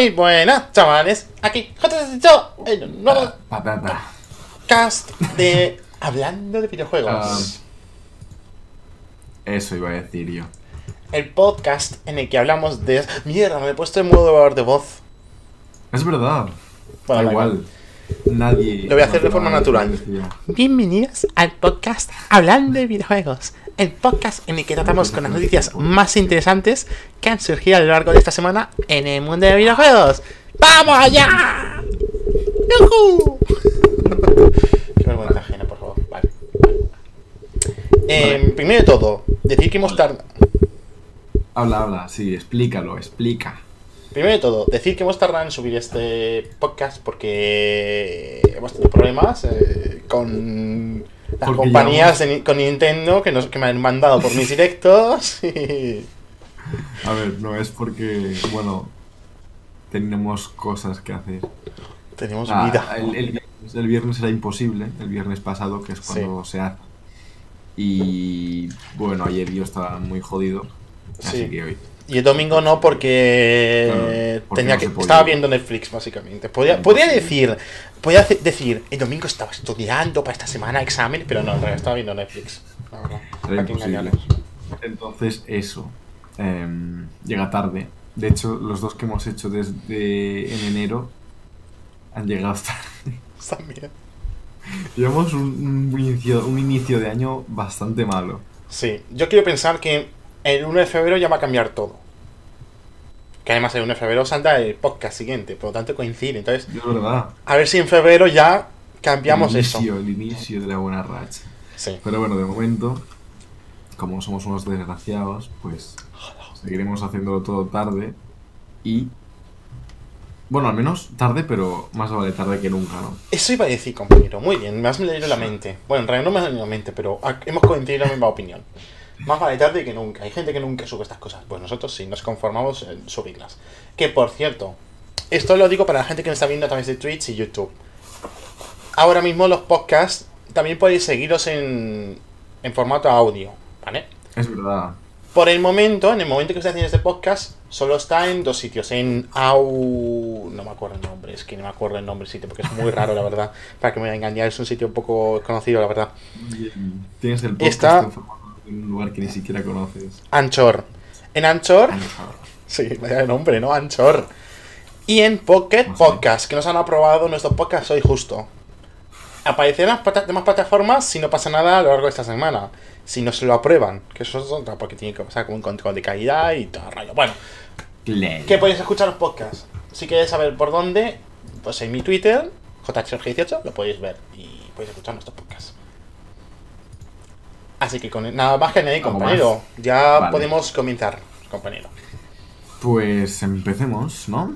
Muy buenas, chavales. Aquí, JCCO, el nuevo Patata. cast de Hablando de videojuegos. Ah, eso iba a decir yo. El podcast en el que hablamos de. Mierda, me he puesto en modo de voz. Es verdad. Bueno, da da igual. Nadie. Lo voy a hacer de forma natural. Bienvenidos al podcast Hablando de videojuegos. El podcast en el que tratamos con las noticias más interesantes que han surgido a lo largo de esta semana en el mundo de videojuegos. ¡Vamos allá! ¡Yujú! Qué vergüenza ajena, por favor. Vale. Eh, primero de todo, decir que hemos tardado. Habla, habla, sí, explícalo, explica. Primero de todo, decir que hemos tardado en subir este podcast porque hemos tenido problemas eh, con las Porque compañías de con Nintendo que, nos, que me han mandado por mis directos. y- A ver, no es porque, bueno, tenemos cosas que hacer. Tenemos Ah, vida. el, el viernes, el viernes era imposible, el viernes pasado, que es cuando se hace. Y bueno, ayer yo estaba muy jodido, así Sí. que hoy. Y el domingo no porque, Claro, porque tenía no que estaba viendo Netflix básicamente. Podía, podía decir, podía decir, el domingo estaba estudiando para esta semana examen, pero no, en realidad estaba viendo Netflix. Entonces, eso. em, llega tarde. De hecho, los dos que hemos hecho desde en enero han llegado tarde. También. Llevamos un, un inicio, un inicio de año bastante malo. Sí, yo quiero pensar que el 1 de febrero ya va a cambiar todo. Que además el 1 de febrero salta el podcast siguiente, por lo tanto coincide. Entonces, a ver si en febrero ya cambiamos el eso. inicio, El inicio de la buena racha. Sí. Pero bueno, de momento, como somos unos desgraciados, pues seguiremos haciéndolo todo tarde. Y. Bueno, al menos tarde, pero más vale tarde que nunca, ¿no? Eso iba a decir, compañero. Muy bien, me has leído la mente. Bueno, en realidad no me has leído la mente, pero hemos coincidido en la misma opinión. Más vale tarde que nunca. Hay gente que nunca sube estas cosas. Pues nosotros sí, nos conformamos en subirlas. Que por cierto, esto lo digo para la gente que me está viendo a través de Twitch y YouTube. Ahora mismo los podcasts también podéis seguiros en, en formato audio, ¿vale? Es verdad. Por el momento, en el momento que estoy haciendo este podcast, solo está en dos sitios. En Au... No me acuerdo el nombre, es que no me acuerdo el nombre del sitio porque es muy raro, la verdad. Para que me voy a engañar, es un sitio un poco conocido, la verdad. Tienes el podcast Está- en formato de un lugar que ni siquiera conoces. Anchor. En Anchor... Sí, vaya nombre, ¿no? Anchor. Y en Pocket No sé. Podcast, que nos han aprobado nuestros podcasts hoy justo. Aparecerán las demás plataformas si no pasa nada a lo largo de esta semana. Si no se lo aprueban, que eso es otra, porque tiene que pasar con un control de calidad y todo el rollo. Bueno, Claro. que podéis escuchar los podcasts. Si queréis saber por dónde, pues en mi Twitter, JHG18, lo podéis ver y podéis escuchar nuestros podcasts. Así que con nada más que añadir, ¿Algo compañero. Ya Vale. podemos comenzar, compañero. Pues empecemos, ¿no?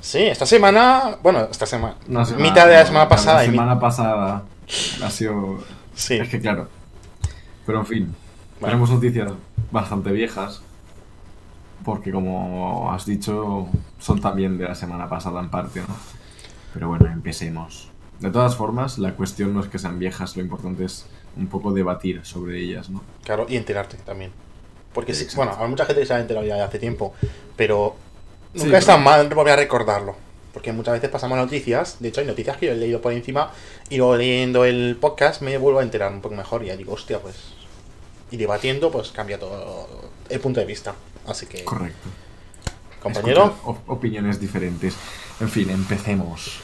Sí, esta semana, bueno, esta semana, semana- mitad de la semana pasada. La semana pasada ha sido. Sí, Es que claro. Pero en fin, tenemos noticias bastante viejas. Porque como has dicho, son también de la semana pasada en parte, ¿no? Pero bueno, empecemos. De todas formas, la cuestión no es que sean viejas, lo importante es un poco debatir sobre ellas, ¿no? claro, y enterarte también. Porque sí, bueno, hay mucha gente que se ha enterado ya de hace tiempo, pero Sí, nunca es tan mal volver a recordarlo. Porque muchas veces pasamos noticias, de hecho hay noticias que yo he leído por encima y luego leyendo el podcast me vuelvo a enterar un poco mejor y ya digo, hostia, pues... Y debatiendo, pues cambia todo el punto de vista. Así que, Correcto. compañero, Escuchar opiniones diferentes. En fin, empecemos.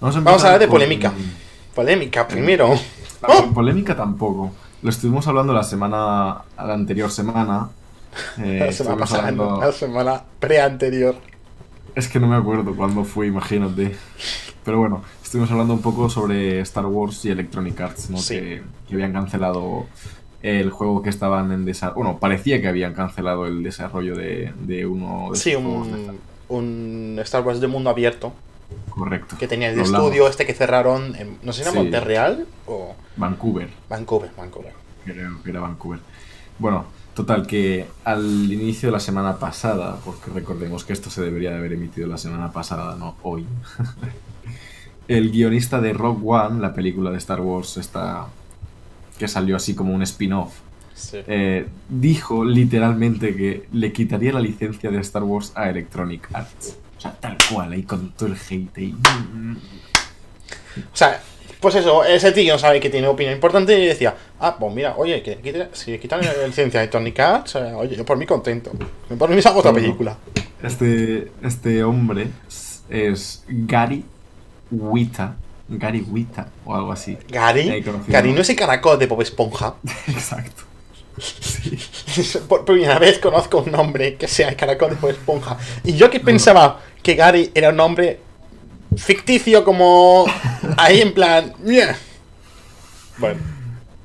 Vamos a, vamos a hablar de con- polémica. Polémica, primero. ¡Oh! Polémica tampoco. Lo estuvimos hablando la semana, la anterior semana. Eh, la semana estuvimos pasada, hablando- la semana pre-anterior. Es que no me acuerdo cuándo fue, imagínate. Pero bueno, estuvimos hablando un poco sobre Star Wars y Electronic Arts, ¿no? Sí. Que, que habían cancelado el juego que estaban en desarrollo. Bueno, parecía que habían cancelado el desarrollo de, de uno de Sí, un, un Star Wars de mundo abierto Correcto. que tenía el estudio este que cerraron, en, no sé si era Sí. Montreal o Vancouver. Vancouver, Vancouver. Creo que era Vancouver. Bueno, total, que al inicio de la semana pasada, porque recordemos que esto se debería de haber emitido la semana pasada, no hoy. el guionista de Rogue One, la película de Star Wars, esta que salió así como un spin-off Sí. eh, dijo literalmente que le quitaría la licencia de Star Wars a Electronic Arts. O sea, tal cual, ahí con todo el hate. O sea, pues eso, ese tío sabe que tiene opinión importante y decía, ah, pues mira, oye, que si quitan la licencia de Tony Cats, eh, oye, yo por mí contento. Por mí hago otra película. Este, este hombre es, Gary Wita. Gary Wita o algo así. Gary. Gary no es el caracol de Bob Esponja. Exacto. Por primera vez conozco un nombre que sea el caracol de Bob Esponja. Y yo que pensaba que Gary era un nombre ficticio como ahí en plan... "Meh". Bueno,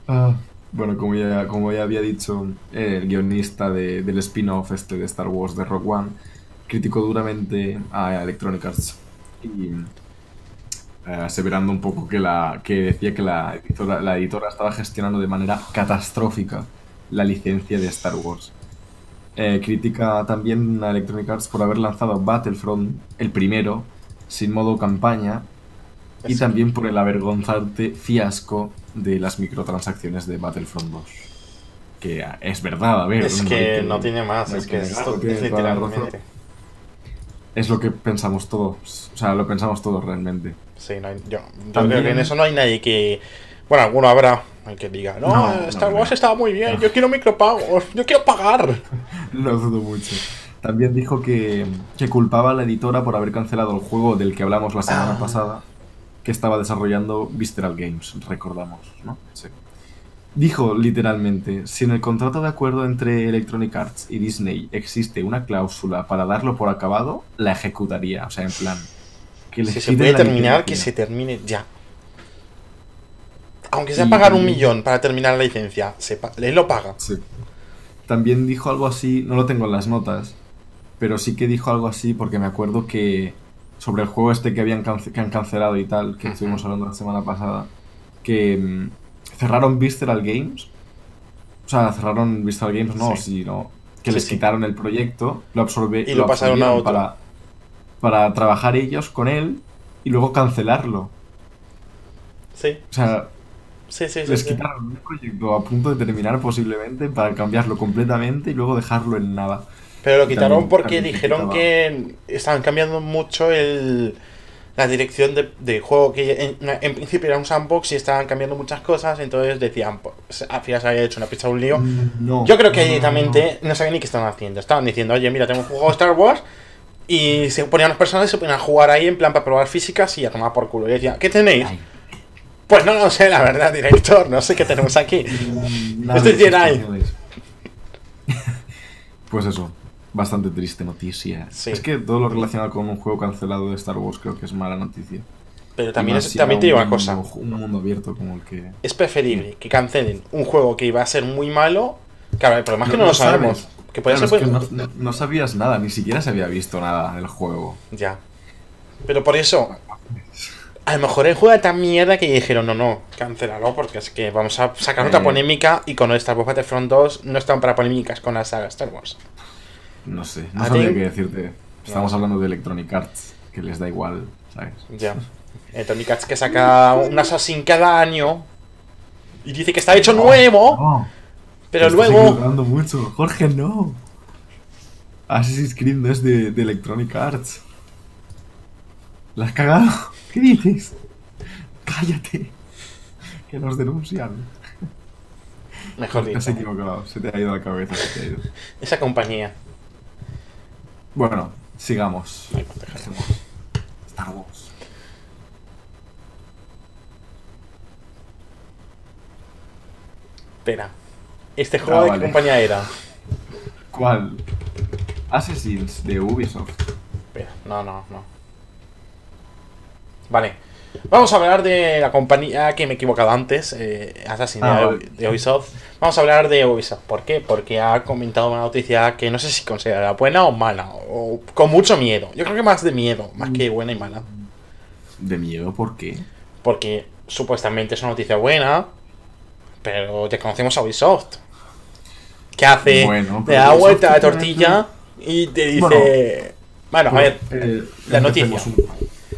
Ah, bueno, como ya, como ya había dicho, eh, el guionista de- del spin-off este de Star Wars de Rock One criticó duramente a Electronic Arts y eh, aseverando un poco que, la, que decía que la editora, la editora estaba gestionando de manera catastrófica la licencia de Star Wars. Eh, critica también a Electronic Arts por haber lanzado Battlefront, el primero, sin modo campaña, y Sí. también por el avergonzante fiasco de las microtransacciones de Battlefront 2. Que ah, es verdad, a ver. es que no tiene más, no es que esto tiene es literalmente... Es lo que pensamos todos. O sea, lo pensamos todos realmente. Sí, no hay- yo, yo También- creo que en eso no hay nadie que... Bueno, alguno habrá que diga, no, No, Star Wars estaba muy bien, yo quiero micropagos, yo quiero pagar. Lo dudo mucho. También dijo que, que culpaba a la editora por haber cancelado el juego del que hablamos la semana Ah. pasada, que estaba desarrollando Visceral Games, recordamos, ¿no? Sí. Dijo literalmente, si en el contrato de acuerdo entre Electronic Arts y Disney existe una cláusula para darlo por acabado, la ejecutaría. O sea, en plan... Que Si se puede terminar, que se termine ya. Aunque sea Y pagar un millón para terminar la licencia, se pa- él lo paga. Sí. También dijo algo así, no lo tengo en las notas, pero sí que dijo algo así porque me acuerdo que sobre el juego este que habían cance- que han cancelado y tal, que estuvimos hablando la semana pasada, que mm, cerraron Visceral Games. O sea, cerraron Visceral Games, no, Sí. sino que Sí, les sí. quitaron el proyecto, lo absorbe, Y lo pasaron a otro. para para trabajar ellos con él y luego cancelarlo. Sí, O sea, sí, sí. sí, les quitaron un proyecto a punto de terminar posiblemente para cambiarlo completamente y luego dejarlo en nada. Pero lo quitaron también- porque también dijeron que estaban cambiando mucho el, la dirección de, de juego, que en, en principio era un sandbox y estaban cambiando muchas cosas, entonces decían, pues, al final se había hecho una pizza un lío. No. Yo creo que no, no, directamente no sabían ni qué estaban haciendo. Estaban diciendo, oye, mira, tenemos un juego de Star Wars. Y se ponían las personas y se ponían a jugar ahí en plan para probar físicas y a tomar por culo. Y decían, ¿qué no. tenéis? Ay, Pues no lo sé, la verdad, director. No sé qué tenemos aquí. Este de Jedi. Pues eso, bastante triste noticia. Sí. Es que todo lo relacionado con un juego cancelado de Star Wars creo que es mala noticia. Pero también, es, también te digo un una cosa. Un mundo abierto como el que... Es preferible que cancelen un juego que iba a ser muy malo. Claro, el problema es que no, lo sabes. sabemos. Que Claro, ser que no, no- no sabías nada, ni siquiera se había visto nada del juego. Ya. Pero por eso. A lo mejor el juego era tan mierda que dijeron, no, no, cancélalo porque es que vamos a sacar otra Eh. polémica y con Star Wars Battlefront 2 no están para polémicas con la saga Star Wars. No sé, no think- qué decirte. Estamos No. hablando de Electronic Arts, que les da igual, ¿sabes? Ya. Electronic Arts que saca un Assassin cada año y dice que está hecho nuevo, No, pero te luego. mucho. Jorge, no. Assassin's Creed no es de, de Electronic Arts. ¿La has cagado? ¿Qué dices? Cállate. Que nos denuncian. Mejor Te has dicho, equivocado, se te ha ido la cabeza, se te ha ido. esa compañía. Bueno, sigamos. Dejemos Star Wars. ¿Este juego Ah, de vale. qué compañía era? ¿Cuál? Assassins de Ubisoft. Espera, no, no, no. Vale. Vamos a hablar de la compañía que me he equivocado antes, eh, Ah, de, Ubisoft. Vamos a hablar de Ubisoft. ¿Por qué? Porque ha comentado una noticia que no sé si considera buena o mala, o con mucho miedo. Yo creo que más de miedo, más que buena y mala. ¿De miedo? ¿Por qué? Porque supuestamente es una noticia buena, pero ya conocemos a Ubisoft. Que hace? Bueno, te pero da vuelta a la tortilla y te dice... Bueno. Bueno, a ver, Eh, la noticia. un-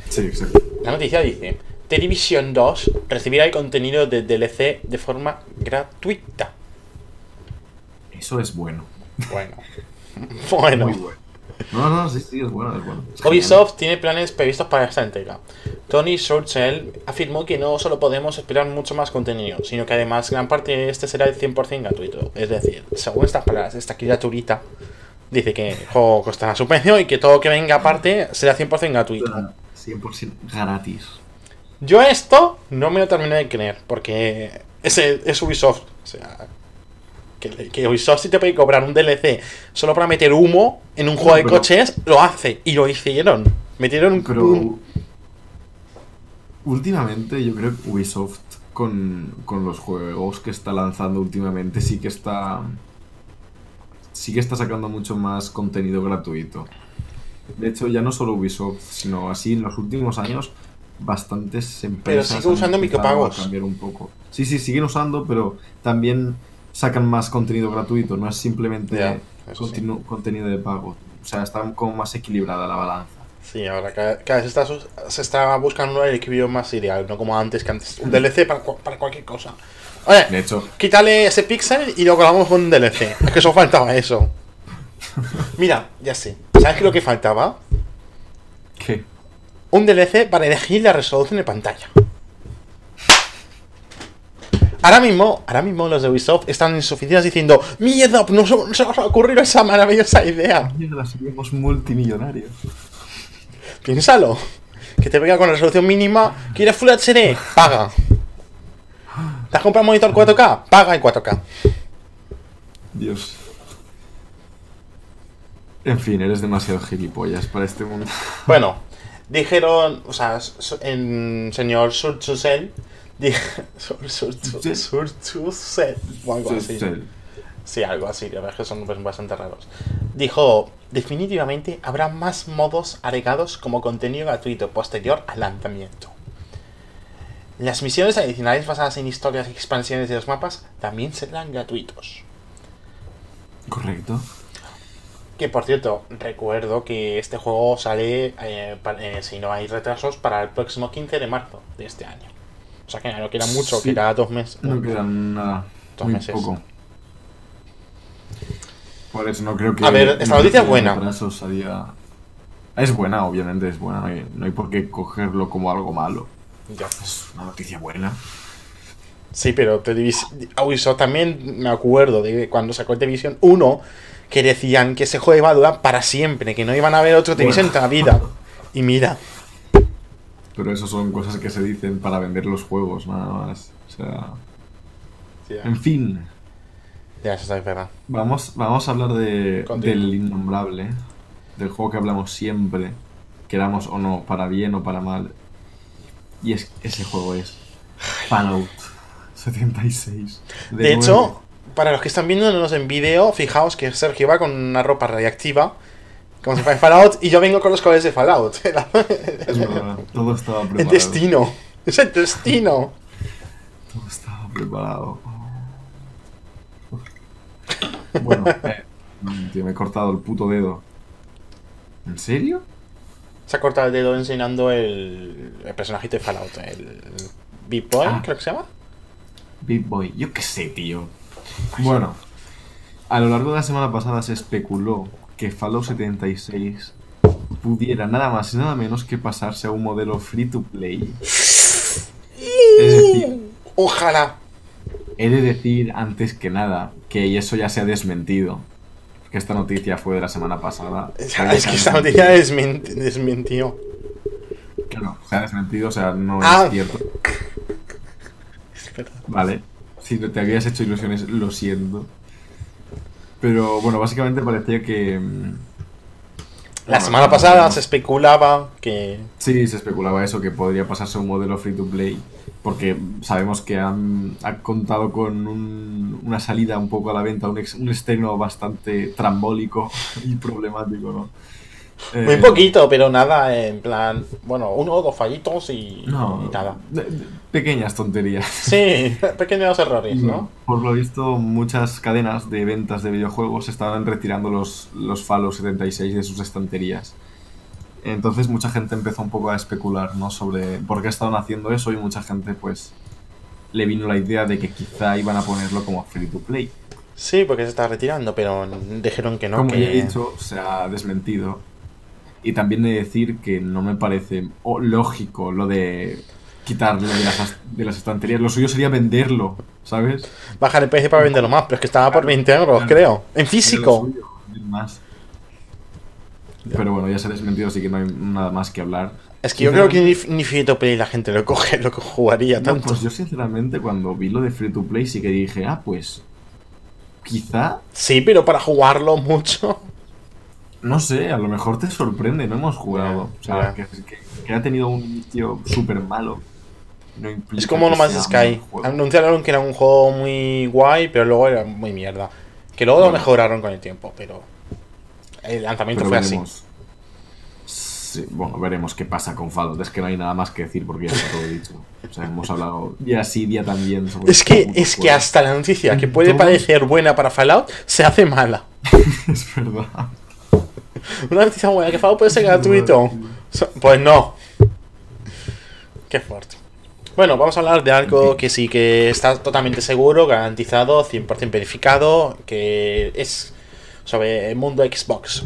Sí, exacto. La noticia dice, The Division 2 recibirá el contenido de DLC de forma gratuita. Eso es bueno. Bueno. bueno. Muy bueno. No, no, sí, sí, es bueno, es bueno. Es Ubisoft tiene planes previstos para esta entrega. Tony Schurzel afirmó que no solo podemos esperar mucho más contenido, sino que además gran parte de este será el 100% gratuito. Es decir, según estas palabras, esta criaturita dice que el juego costará su precio y que todo que venga aparte será 100% gratuito. Bueno. 100% gratis. Yo esto no me lo terminé de creer, porque es, es Ubisoft. O sea, que, que Ubisoft si te puede cobrar un DLC solo para meter humo en un juego de coches, lo hace. Y lo hicieron. Metieron un... Pero últimamente yo creo que Ubisoft con, con los juegos que está lanzando últimamente sí que está sí que está sacando mucho más contenido gratuito. De hecho, ya no solo Ubisoft, sino así en los últimos años bastantes empresas sigue han usando micropagos. cambiar un poco. Sí, sí, siguen usando, pero también sacan más contenido gratuito, no es simplemente sí. contenido de pago. O sea, está como más equilibrada la balanza. Sí, ahora cada, cada vez se está, se está buscando el equilibrio más ideal, no como antes, que antes un DLC para, para cualquier cosa. Oye, De hecho, quítale ese pixel y lo colgamos con un DLC. Es que eso faltaba eso. Mira, ya sé. ¿Sabes qué es lo que faltaba? ¿qué? Un DLC para elegir la resolución de pantalla. Ahora mismo, ahora mismo los de Ubisoft están en sus oficinas diciendo ¡Mierda! No se, no se nos ha ocurrido esa maravillosa idea! Mierda, seríamos multimillonarios. Piénsalo. Que te venga con resolución mínima. ¿Quieres Full HD? Paga. ¿Te has comprado un monitor 4K? Paga en 4K. Dios. En fin, eres demasiado gilipollas para este mundo. Bueno, dijeron, o sea, en señor Surchusel, Surchusel, o algo así. Sí, algo así, la verdad es que son nombres bastante raros. Dijo, definitivamente habrá más modos agregados como contenido gratuito posterior al lanzamiento. Las misiones adicionales basadas en historias y expansiones de los mapas también serán gratuitos. Correcto. Que por cierto, recuerdo que este juego sale, eh, eh, si no hay retrasos, para el próximo 15 de marzo de este año. O sea que no queda mucho, Sí. queda dos meses. No quedan nada. Dos muy meses. poco. Por eso no creo que. A ver, esta no noticia es buena. Es buena, obviamente es buena. No hay, no hay por qué cogerlo como algo malo. Ya. Es una noticia buena. Sí, pero Ubisoft también me acuerdo de cuando sacó el Division 1 que decían que ese juego iba a durar para siempre, que no iban a haber otro Division en la vida. Y mira, Pero eso son cosas que se dicen para vender los juegos, nada más. O sea. En fin. ya eso es verdad. Vamos, vamos a hablar de, del innombrable, del juego que hablamos siempre, queramos o no, para bien o para mal. Y es ese juego es Fallout 76. De, nuevo. hecho, para los que están viéndonos en vídeo, fijaos que Sergio va con una ropa radiactiva, como si fuera de Fallout, y yo vengo con los colores de Fallout. Es verdad, todo estaba el preparado. destino. Es el destino. Todo estaba preparado. Bueno, eh, tío, me he cortado el puto dedo. ¿En serio? Se ha cortado el dedo enseñando el, el personajito de Fallout, el Boy, Ah. creo que se llama. Big Boy, yo qué sé, tío. Bueno, a lo largo de la semana pasada se especuló que Fallout 76 pudiera nada más y nada menos que pasarse a un modelo free to play. Es decir, Ojalá. he de decir antes que nada que eso ya se ha desmentido. Que esta noticia fue de la semana pasada. Es es que esta noticia desmenti- desmintió. Claro, se ha desmentido, o sea, no Ah. es cierto. Vale. Si no te habías hecho ilusiones, lo siento. Pero bueno, básicamente parecía que. mm, La bueno, semana pasada no. se especulaba que. Sí, se especulaba eso, que podría pasarse a un modelo free to play. Porque sabemos que han, ha contado con un- una salida un poco a la venta, un, ex- un estreno bastante trambólico y problemático, ¿no? Muy Eh, poquito, pero nada, en plan. Bueno, uno o dos fallitos y, No, y nada. de- de- pequeñas tonterías. Sí, pequeños errores, ¿no? Por lo visto, muchas cadenas de ventas de videojuegos estaban retirando los, los Fallout 76 de sus estanterías. Entonces mucha gente empezó un poco a especular, ¿no? Sobre por qué estaban haciendo eso y mucha gente, pues, le vino la idea de que quizá iban a ponerlo como free to play. Sí, porque se está retirando, pero dijeron que no. Como que... ya he dicho, se ha desmentido. Y también de decir que no me parece lógico lo de quitarlo de las, de las estanterías. Lo suyo sería venderlo, ¿sabes? Bajar el precio para venderlo más, pero es que estaba por 20 euros, creo. En físico. más. Pero bueno, ya se ha desmentido, así que no hay nada más que hablar. Es que yo creo que ni, free to play la gente lo coge, lo que jugaría No, tanto. pues yo sinceramente cuando vi lo de Free to Play sí que dije, ah, pues quizá, Sí, pero para jugarlo mucho. No sé, a lo mejor te sorprende, no hemos jugado. O sea, que, que- que ha tenido un inicio súper malo. No Es como que No Man's sea un Sky. Anunciaron que era un juego muy guay, pero luego era muy mierda. Que luego lo mejoraron con el tiempo, pero el lanzamiento Pero fue así. Sí, bueno, veremos qué pasa con Fallout. Es que no hay nada más que decir porque ya está todo dicho. O sea, hemos hablado día sí, día también sobre Es que, este es que hasta la noticia que puede parecer buena para Fallout se hace mala. es verdad. Una noticia buena que Fallout puede ser gratuito. Pues no. Qué fuerte. Bueno, vamos a hablar de algo que sí que está totalmente seguro, garantizado, 100% verificado, que es sobre el mundo Xbox.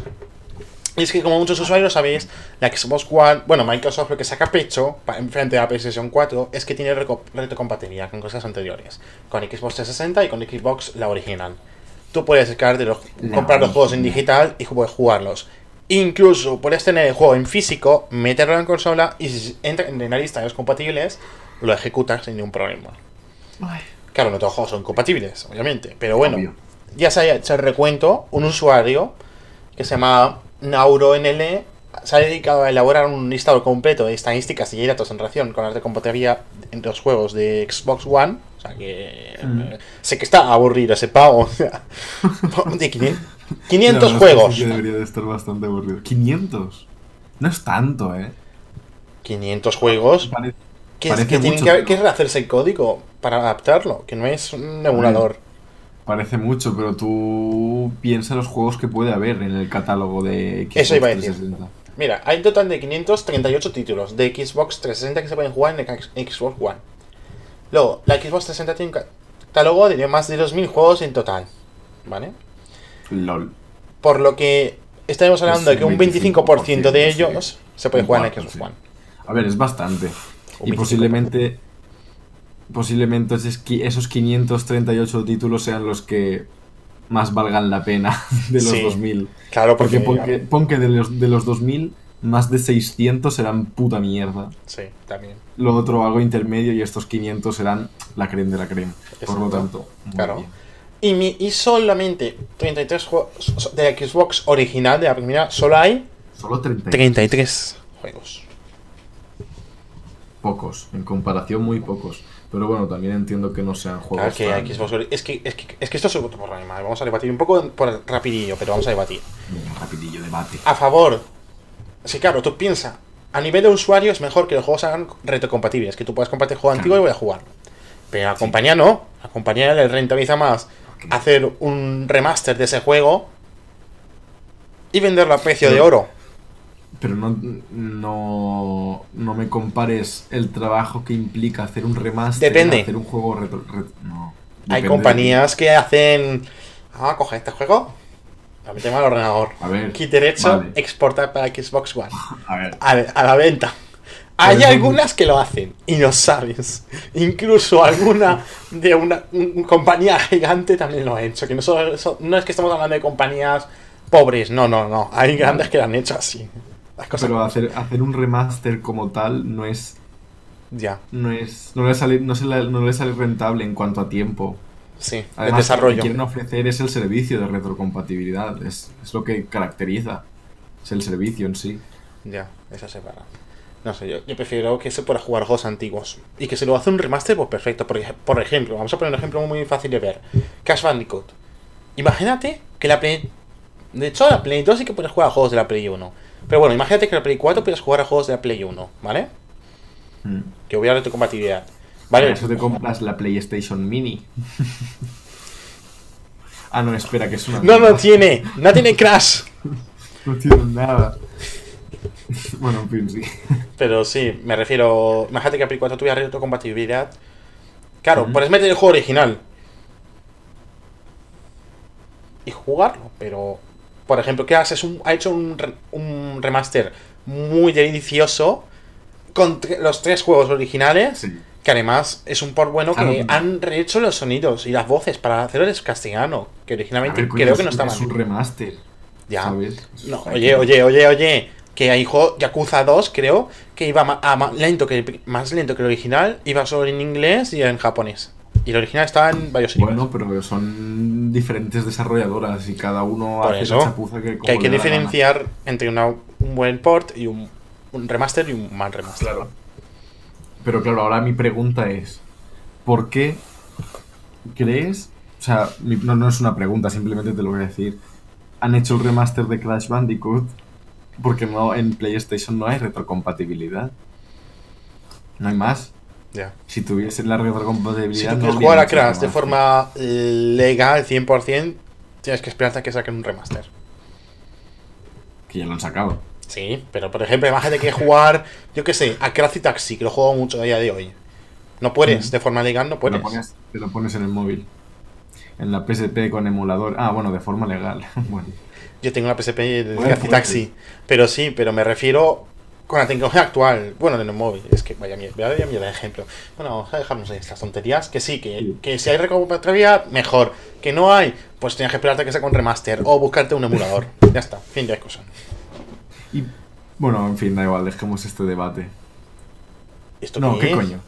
Y es que como muchos usuarios sabéis, la Xbox One, bueno, Microsoft lo que saca pecho en frente a la PlayStation 4 es que tiene retrocompatibilidad con cosas anteriores, con Xbox 360 y con Xbox la original. Tú puedes descargarte los- comprar los juegos en digital y puedes jugarlos. Incluso puedes tener el juego en físico, meterlo en consola y si entra en la lista de los compatibles, lo ejecutas sin ningún problema. Claro, no todos los juegos son compatibles, obviamente. Pero bueno, Obvio. ya se ha hecho el recuento. Un usuario que se llama NauroNL se ha dedicado a elaborar un listado completo de estadísticas y datos en relación con las de compatibilidad entre los juegos de Xbox One. Sea que. Mm. eh, sé que está aburrido ese pavo. O sea, de 500, La 500 verdad es que juegos. sí debería de estar bastante aburrido. 500. No es tanto, ¿eh? 500 juegos. Parece- Que, parece que tienen que, que rehacerse el código para adaptarlo. Que no es un emulador. Parece mucho, pero tú piensa los juegos que puede haber en el catálogo de Xbox Eso iba a decir. 360. Mira, hay un total de 538 títulos de Xbox 360 que se pueden jugar en el Xbox One. Luego, la Xbox 360 tiene un catálogo de más de 2.000 juegos en total. ¿Vale? LOL. Por lo que estaremos hablando de que un 25% de sí. ellos se puede jugar en Xbox sí. One. A ver, es bastante. Un Y 25%. posiblemente. Posiblemente esos qui- esos 538 títulos sean los que más valgan la pena de los Sí. 2000. Claro, Porque porque. pon que, pon que de, los, de los 2000, más de 600 serán puta mierda. Sí, también. Lo otro algo intermedio y estos 500 serán la creme de la creme. Por lo tanto, muy Claro. bien. Y, mi- y solamente 33 juegos de Xbox original, de la primera, solo hay Solo 30. 33 juegos. Pocos, en comparación muy pocos. Pero bueno, también entiendo que no sean juegos. Claro que tan- Xbox es que, es que, es que esto es otro problema. Vamos a debatir un poco por rapidillo, pero vamos a debatir. Rapidillo debate. A favor. Sí, claro, tú piensas. A nivel de usuario es mejor que los juegos sean retrocompatibles, que tú puedas compartir el juego antiguo y voy a jugarlo. Pero a la compañía no. A la compañía le rentabiliza más hacer un remaster de ese juego y venderlo a precio de oro. Pero no, no, no me compares el trabajo que implica hacer un remaster. Depende. Hacer un juego retro. retro- no. Hay compañías que hacen. Ah, coge este juego. La metemos al ordenador. A ver. Kit derecho, vale. exportar para Xbox One. A ver. a, a la venta. Hay algunas que lo hacen y no sabes. Incluso alguna de una, un- compañía gigante también lo ha hecho. Que no, solo- so- no es que estamos hablando de compañías pobres, no, no, no. Hay grandes que lo han hecho así. Las cosas Pero hacer, hacer un remaster como tal no es. ya, No es. No le sale, no se no le sale rentable en cuanto a tiempo. Sí, el Además, Lo desarrollo. que quieren ofrecer es el servicio de retrocompatibilidad. Es, es lo que caracteriza. Es el servicio en sí. Ya, esa se para. No sé, yo, yo prefiero que se pueda jugar juegos antiguos. Y que se lo hace un remaster, pues perfecto. Por, por ejemplo, vamos a poner un ejemplo muy fácil de ver. Crash Bandicoot. Imagínate que la Play... De hecho, la Play 2 sí que puedes jugar a juegos de la Play 1. Pero bueno, imagínate que la Play 4 puedes jugar a juegos de la Play 1, ¿vale? Mm. Que hubiera retrocompatibilidad. Vale, eso te compras la PlayStation Mini. ah, no, espera, que es una. no, no tiene, no tiene Crash. No tiene nada. bueno, en fin, sí. Pero sí, me refiero. Imagínate que la Play 4 tuviera retrocompatibilidad. Claro, Ujú. puedes meter el juego original. y jugarlo. Pero, por ejemplo, ¿qué haces? Un, ha hecho un, un remaster muy delicioso con los tres juegos originales. Sí. Que además es un por bueno que Claro, pero- han rehecho los sonidos y las voces para hacerlo en castellano. Que originalmente ver, creo es que no un- estaba Es un remaster. Ya. ¿sabes? No, oye, que- oye, oye, oye. Que hay juego Yakuza 2, creo, que iba a ma- lento que el- más lento que el original, iba solo en inglés y en japonés. Y el original estaba en varios idiomas. Bueno, pero son diferentes desarrolladoras y cada uno Por hace eso, la chapuza que, que hay que diferenciar entre una- un buen port y un, un remaster y un mal remaster. Claro. Pero claro, ahora mi pregunta es: ¿por qué crees? O sea, mi- no, no es una pregunta, simplemente te lo voy a decir. Han hecho el remaster de Crash Bandicoot porque no en PlayStation no hay retrocompatibilidad. No hay más. Ya. Si tuviesen la retrocompatibilidad. Si tú quieres jugar a Crash de forma eh, legal 100%, tienes que esperarte a que saquen un remaster. Que ya lo han sacado. Sí, pero por ejemplo, imagínate que jugar, yo qué sé, a Crazy Taxi, que lo juego mucho a día de hoy. No puedes, Mm. de forma legal no Te puedes. lo, pones, te lo pones en el móvil. En la PSP con emulador. Ah, bueno, de forma legal. bueno. Yo tengo una PSP de Bueno, Crazy pues, Taxi. Pero sí, pero me refiero con la tecnología actual. Bueno, en el móvil. Es que vaya mierda, vaya mierda de ejemplo. Bueno, vamos a dejarnos de estas tonterías. Que sí, que, Sí. que si hay recompatibilidad, mejor. Que no hay, pues tienes que esperarte a que saque un remaster. O buscarte un emulador. ya está, fin de discusión. Y bueno, en fin, da igual, dejemos este debate. ¿Esto No, ¿qué es? coño?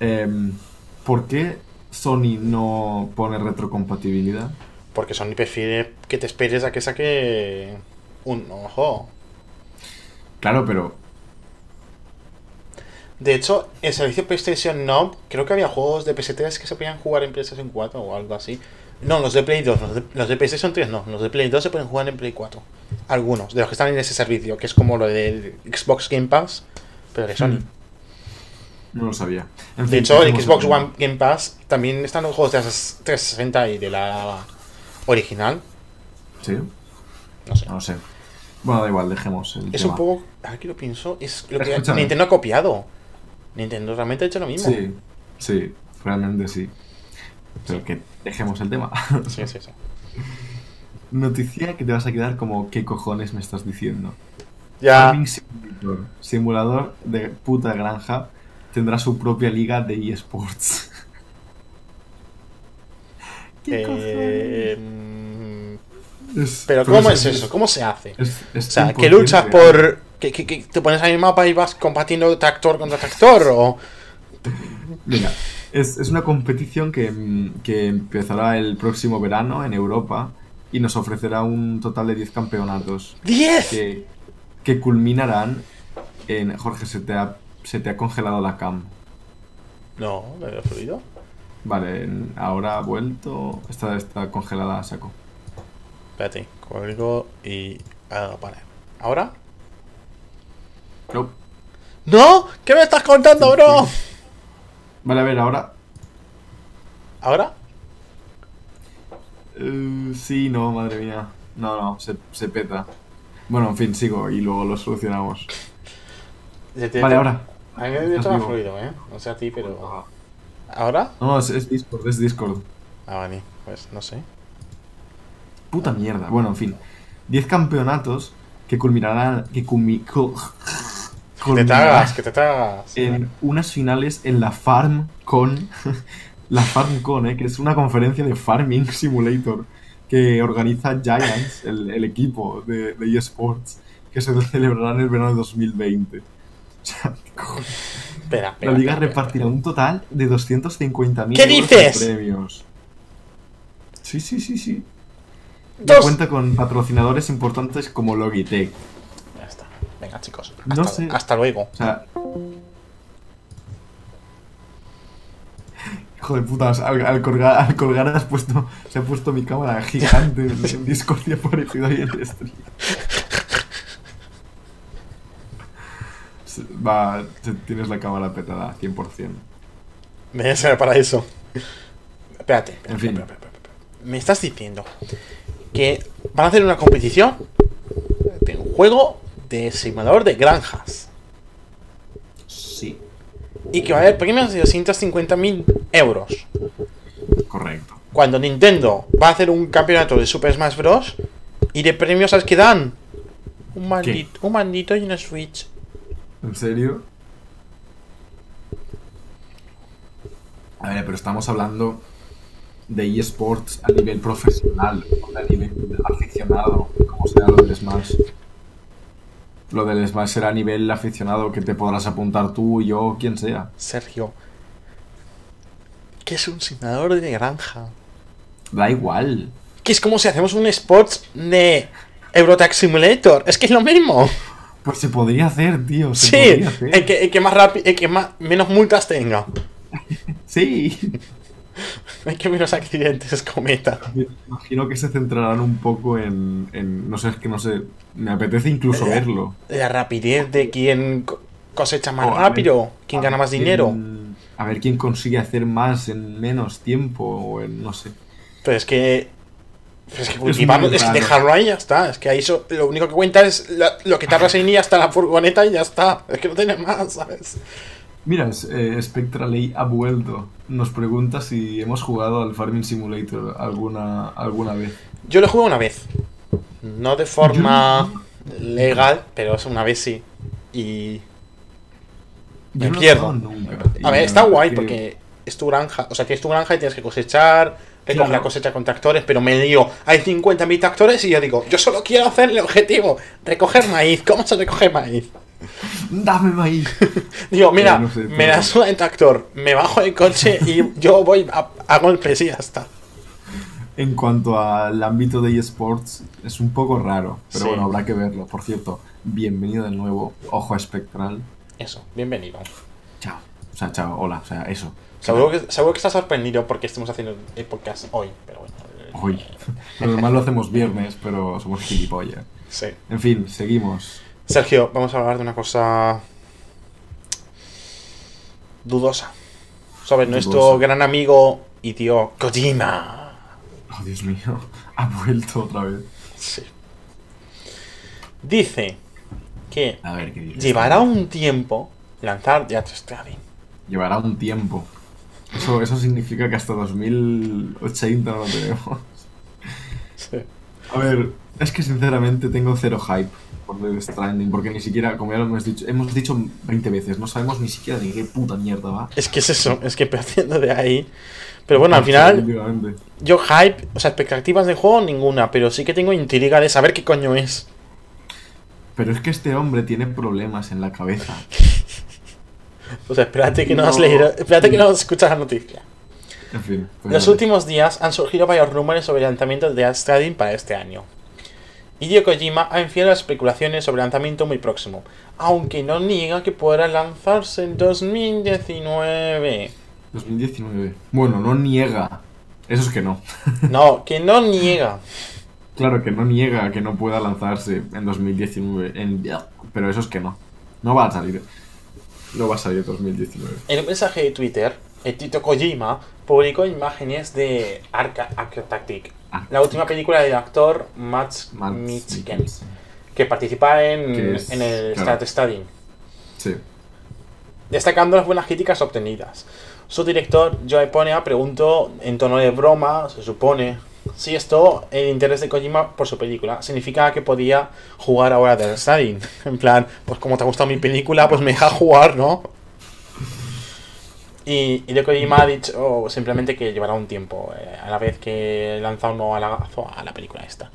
Em, ¿Por qué Sony no pone retrocompatibilidad? Porque Sony prefiere que te esperes a que saque un ojo. Claro, pero De hecho, el servicio PlayStation Now, creo que había juegos de PS3 que se podían jugar en PlayStation 4 o algo así. No, los de Play 2, los de, los de PlayStation 3 no, los de Play 2 se pueden jugar en Play 4. Algunos, de los que están en ese servicio, que es como lo del Xbox Game Pass, pero de Sony. Mm, no lo sabía. En De fin, hecho, el Xbox. One Game Pass también están los juegos de las 360 y de la original. ¿Sí? No sé. No sé. Bueno, da igual, dejemos el Es tema. un poco. Aquí lo pienso. Es lo que Escúchame. Nintendo ha copiado. Nintendo realmente ha hecho lo mismo. Sí, sí, realmente sí. Pero que dejemos el tema. sí, sí. sí. Noticia que te vas a quedar como, ¿qué cojones me estás diciendo? Ya. Farming Simulator, simulador de puta granja, tendrá su propia liga de eSports. ¿Qué Eh, cojones? mm, pero ¿cómo es es- eso? ¿Cómo se hace? es- es O sea, que 100% luchas por. Que, que- que te pones ahí en el mapa y vas combatiendo tractor contra tractor. O. Mira, es, es una competición que, mm, que empezará el próximo verano en Europa y nos ofrecerá un total de 10 campeonatos ¡10! que, que culminarán en... Jorge, se te ha, se te ha congelado la cam. No, ¿me había fluido? Vale, ahora ha vuelto. Está, está congelada a saco. Espérate, cuelgo y. Ah, vale. ¿Ahora? No. ¡No! ¿Qué me estás contando, bro? Vale, a ver, ahora. ¿Ahora? Eh, sí, no, madre mía. No, no, se, se peta. Bueno, en fin, sigo y luego lo solucionamos. Te- Vale, ahora. A mí me Estás estaba vivo. fluido, ¿eh? No sé a ti, pero. ¿Ahora? No, no, es, es Discord, es Discord. Ah, vale, pues no sé. Puta mierda. Bueno, en fin. 10 campeonatos que culminarán. Que culmi- Que te tragas, que te en unas finales en la Farm Con. la Farm Con, eh, que es una conferencia de Farming Simulator que organiza Giants, el, el equipo de, de eSports, que se celebrará en el verano de 2020. O sea. Espera, espera. la liga espera, repartirá un total de 250.000 ¿Qué euros dices? en premios. Sí, sí, sí, sí. Dos- Cuenta con patrocinadores importantes como Logitech. Venga, chicos. No Hasta, sé. hasta luego. O sea. Hijo de puta, al, al colgar, al colgar has puesto, se ha puesto mi cámara gigante en, en Discord y ha aparecido ahí el stream. Va, tienes la cámara petada 100%. Me voy a enseñar para eso. Espérate. espérate, En fin. espérate, espérate, espérate. Me estás diciendo que van a hacer una competición de un juego de simulador de granjas. Sí. Y que va a haber premios de 250.000 euros. Correcto. cuando Nintendo va a hacer un campeonato de Super Smash Bros. y de premios, ¿sabes qué dan? Un maldito, un maldito y una Switch. ¿En serio? A ver, pero estamos hablando de eSports a nivel profesional, a nivel aficionado, como sea lo del Smash. Lo del Smash será a nivel aficionado que te podrás apuntar tú, yo, quien sea. Sergio, que es un simulador de granja. Da igual. Que es como si hacemos un sports de Eurotrack Simulator. Es que es lo mismo. Pues se podría hacer, tío. se Sí, podría hacer. el que, el que más rápido, el que más, menos multas tenga. Sí. El que menos accidentes cometa. Me imagino que se centrarán un poco en, en- No sé, es que no sé. Me apetece incluso verlo. La rapidez de quién co- cosecha más O a ver- rápido, quién gana ver más quién- dinero. A ver quién consigue hacer más en menos tiempo o en. No sé. Pero es que. es que Es cultivarlo, es, raro. dejarlo ahí ya está. Es que ahí so- lo único que cuenta es la- lo que tardas en ir hasta la furgoneta y ya está. Es que no tiene más, ¿sabes? Mira, eh, Spectraley ha vuelto. Nos pregunta si hemos jugado al Farming Simulator alguna, alguna vez. Yo lo jugué una vez. No de forma legal, pero es una vez sí. Y. Me Yo he pierdo. A ver, está guay que- porque es tu granja. O sea, tienes tu granja y tienes que cosechar, recoger la cosecha con tractores, pero me lío. Hay 50.000 tractores y yo digo, yo solo quiero hacer el objetivo: recoger maíz. ¿Cómo se recoge maíz? ¡Dame maíz! Digo, mira, Ya no sé, me das una de tractor, me bajo del coche y yo voy a, a golpes y ya está. En cuanto al ámbito de eSports, es un poco raro, pero Sí. bueno, habrá que verlo. Por cierto, bienvenido de nuevo, Ojo Espectral. Eso, bienvenido. Chao. O sea, chao, hola, o sea, eso. Seguro que, seguro que estás sorprendido porque estemos haciendo el podcast hoy, pero bueno. Hoy. Lo normal lo hacemos viernes, pero somos gilipollas. Sí. En fin, seguimos. Sergio, vamos a hablar de una cosa dudosa. Sobre nuestro gran amigo y tío Kojima. Oh, Dios mío, ha vuelto otra vez. Sí. Dice que A ver, ¿qué dices? llevará un tiempo lanzar Death Stranding. Llevará un tiempo. Eso, eso significa que hasta 2080 no lo tenemos. Sí. A ver, es que sinceramente tengo cero hype por Death Stranding, porque ni siquiera, como ya lo hemos dicho, hemos dicho 20 veces, no sabemos ni siquiera de qué puta mierda va. Es que es eso, es que partiendo de ahí. Pero bueno, al final, yo hype, o sea, expectativas del juego ninguna, pero sí que tengo intriga de saber qué coño es. Pero es que este hombre tiene problemas en la cabeza. O sea, espérate que no, No. has leído, espérate que no escuchas la noticia. En fin. pues Los vale. últimos días han surgido varios rumores sobre el lanzamiento de Death Stranding para este año. Hideo Kojima ha enviado especulaciones sobre lanzamiento muy próximo, aunque no niega que podrá lanzarse en 2019. 2019. Bueno, no niega. Eso es que no. No, que no niega. Claro que no niega que no pueda lanzarse en 2019. En... Pero eso es que no. No va a salir. No va a salir en 2019. En un mensaje de Twitter, el Tito Kojima publicó imágenes de Arca Tactic, Ah, la última película del actor Matt Matt Mitchell, que participa en, es- en el claro. Stranding. Sí. destacando las buenas críticas obtenidas. Su director, Joe Ponea, preguntó en tono de broma, se supone, si esto, el interés de Kojima por su película, significa que podía jugar ahora Death Stranding. En plan, pues como te ha gustado mi película, pues me deja jugar, ¿no? Y, de Kojima ha dicho simplemente que llevará un tiempo, eh, a la vez que lanza un nuevo alagazo a la película esta.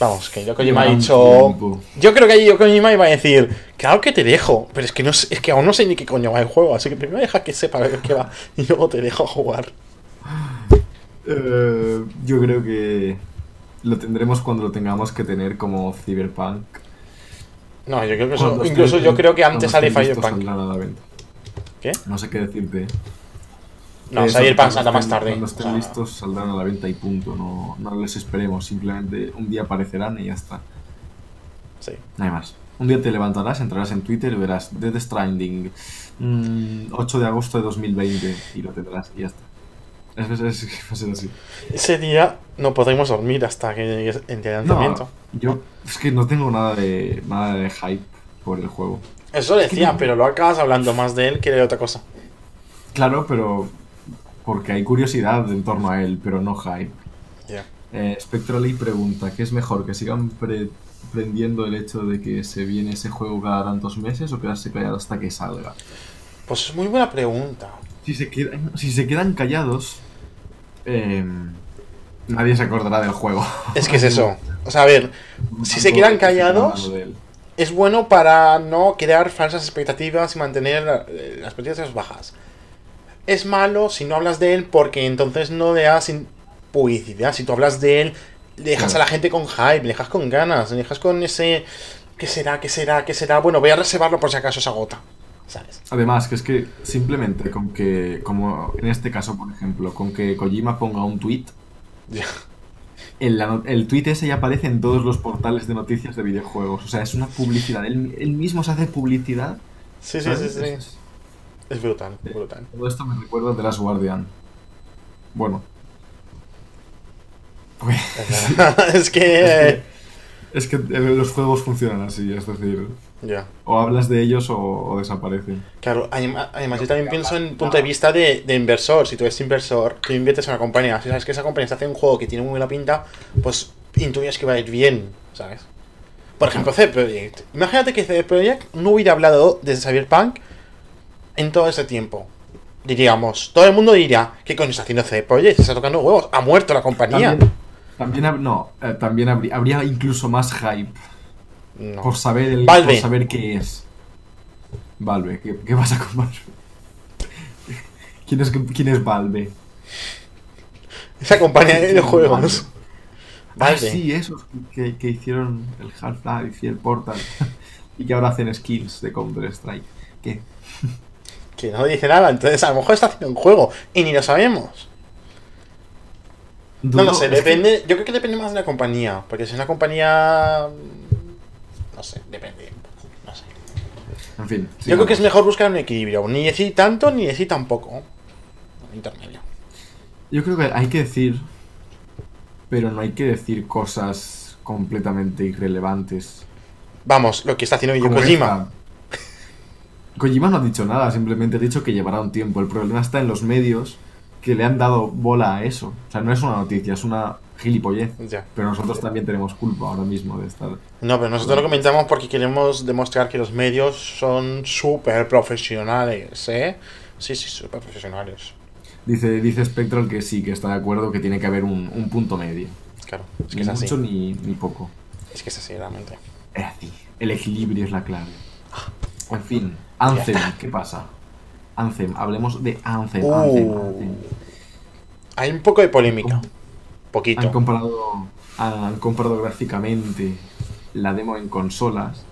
Vamos, que Hideo Kojima ha dicho... Yo creo que Hideo Kojima iba a decir, claro que te dejo, pero es que, no, es que aún no sé ni qué coño va el juego, así que primero deja que sepa de qué va y luego te dejo jugar. Eh, yo creo que lo tendremos cuando lo tengamos que tener como Cyberpunk. No, yo creo que eso, incluso yo creo que antes sale estén ¿Qué? No sé qué decirte. No, Eso, Cyberpunk cuando saldrá más tarde. Cuando o estén sea, listos saldrán a la venta y punto. No, no les esperemos. Simplemente un día aparecerán y ya está. sí. No hay más. Un día te levantarás, entrarás en Twitter y verás Dead Stranding mm, 8 de agosto de 2020 y lo tendrás y ya está. Es, es, es- va a ser así. Ese día no podremos dormir hasta que llegue el día de lanzamiento. No, yo es que no tengo nada de nada de hype por el juego. Eso decía, pero lo acabas hablando más de él que de otra cosa. Claro, pero porque hay curiosidad en torno a él, pero no hype. Ya. Eh, Spectrally pregunta, ¿qué es mejor? ¿Que sigan pre- prendiendo el hecho de que se viene ese juego cada tantos meses o quedarse callado hasta que salga? Pues es muy buena pregunta. Si se quedan, si se quedan callados, eh, nadie se acordará del juego. Es que es eso. O sea, a ver, si se quedan callados. Es bueno para no crear falsas expectativas y mantener eh, las expectativas bajas. Es malo si no hablas de él porque entonces no le das publicidad. Si tú hablas de él, le dejas a la gente con hype, le dejas con ganas, le dejas con ese... ¿Qué será? ¿Qué será? ¿Qué será? Bueno, voy a reservarlo por si acaso se agota. ¿Sabes? Además, que es que simplemente con que, como en este caso, por ejemplo, con que Kojima ponga un tweet. El, el tweet ese ya aparece en todos los portales de noticias de videojuegos. O sea, es una publicidad. Él, él mismo se hace publicidad. Sí, sí, sí, sí. Es- Es brutal, brutal. Todo esto me recuerda a The Last Guardian. Bueno. Pues, es que... es que eh, los juegos funcionan así, es decir, Ya. o hablas de ellos o, o desaparecen. Claro, adem- además yo también pienso en punto de vista de, de inversor. Si tú eres inversor, tú inviertes en una compañía, si sabes que esa compañía está haciendo un juego que tiene muy buena pinta, pues intuyes que va a ir bien, ¿sabes? Por ejemplo, CD Projekt. Imagínate que CD Projekt no hubiera hablado de Cyberpunk en todo ese tiempo. Diríamos, todo el mundo diría, ¿qué coño está haciendo CD Projekt? Se está tocando huevos, ha muerto la compañía. También, también no, eh, también habría, habría incluso más hype No. por saber el, Valve. por saber qué es. Valve, ¿qué, qué pasa con Valve? ¿Quién es, quién es Valve? Esa compañía de juegos. Ah, Valve. sí, esos que, que hicieron el Half-Life y el Portal. y que ahora hacen skills de Counter-Strike. ¿Qué? Que no dice nada, entonces a lo mejor está haciendo un juego y ni lo sabemos. No lo Dudo- sé, es que- depende. Yo creo que depende más de la compañía. Porque si es una compañía. No sé, depende. No sé. En fin. Yo creo que es mejor buscar un equilibrio. Ni decir tanto ni decir tampoco. Intermedio. Yo creo que hay que decir. Pero no hay que decir cosas completamente irrelevantes. Vamos, lo que está haciendo Hideo Kojima. esta. Kojima no ha dicho nada, simplemente ha dicho que llevará un tiempo. El problema está en los medios que le han dado bola a eso. O sea, no es una noticia, es una gilipollez. Ya. Pero nosotros también tenemos culpa ahora mismo de estar. No, pero nosotros lo comentamos porque queremos demostrar que los medios son súper profesionales, ¿eh? Sí, sí, súper profesionales. Dice, dice Spectral que sí, que está de acuerdo que tiene que haber un, un punto medio. Claro, es que Ni es así. mucho ni, ni poco. Es que es así, realmente. Es así. El equilibrio es la clave. En fin, Anthem, ¿qué pasa? Anthem, hablemos de Anthem. Uh, Anthem. hay un poco de polémica. Poquito. Han comparado, han comparado gráficamente la demo en consolas.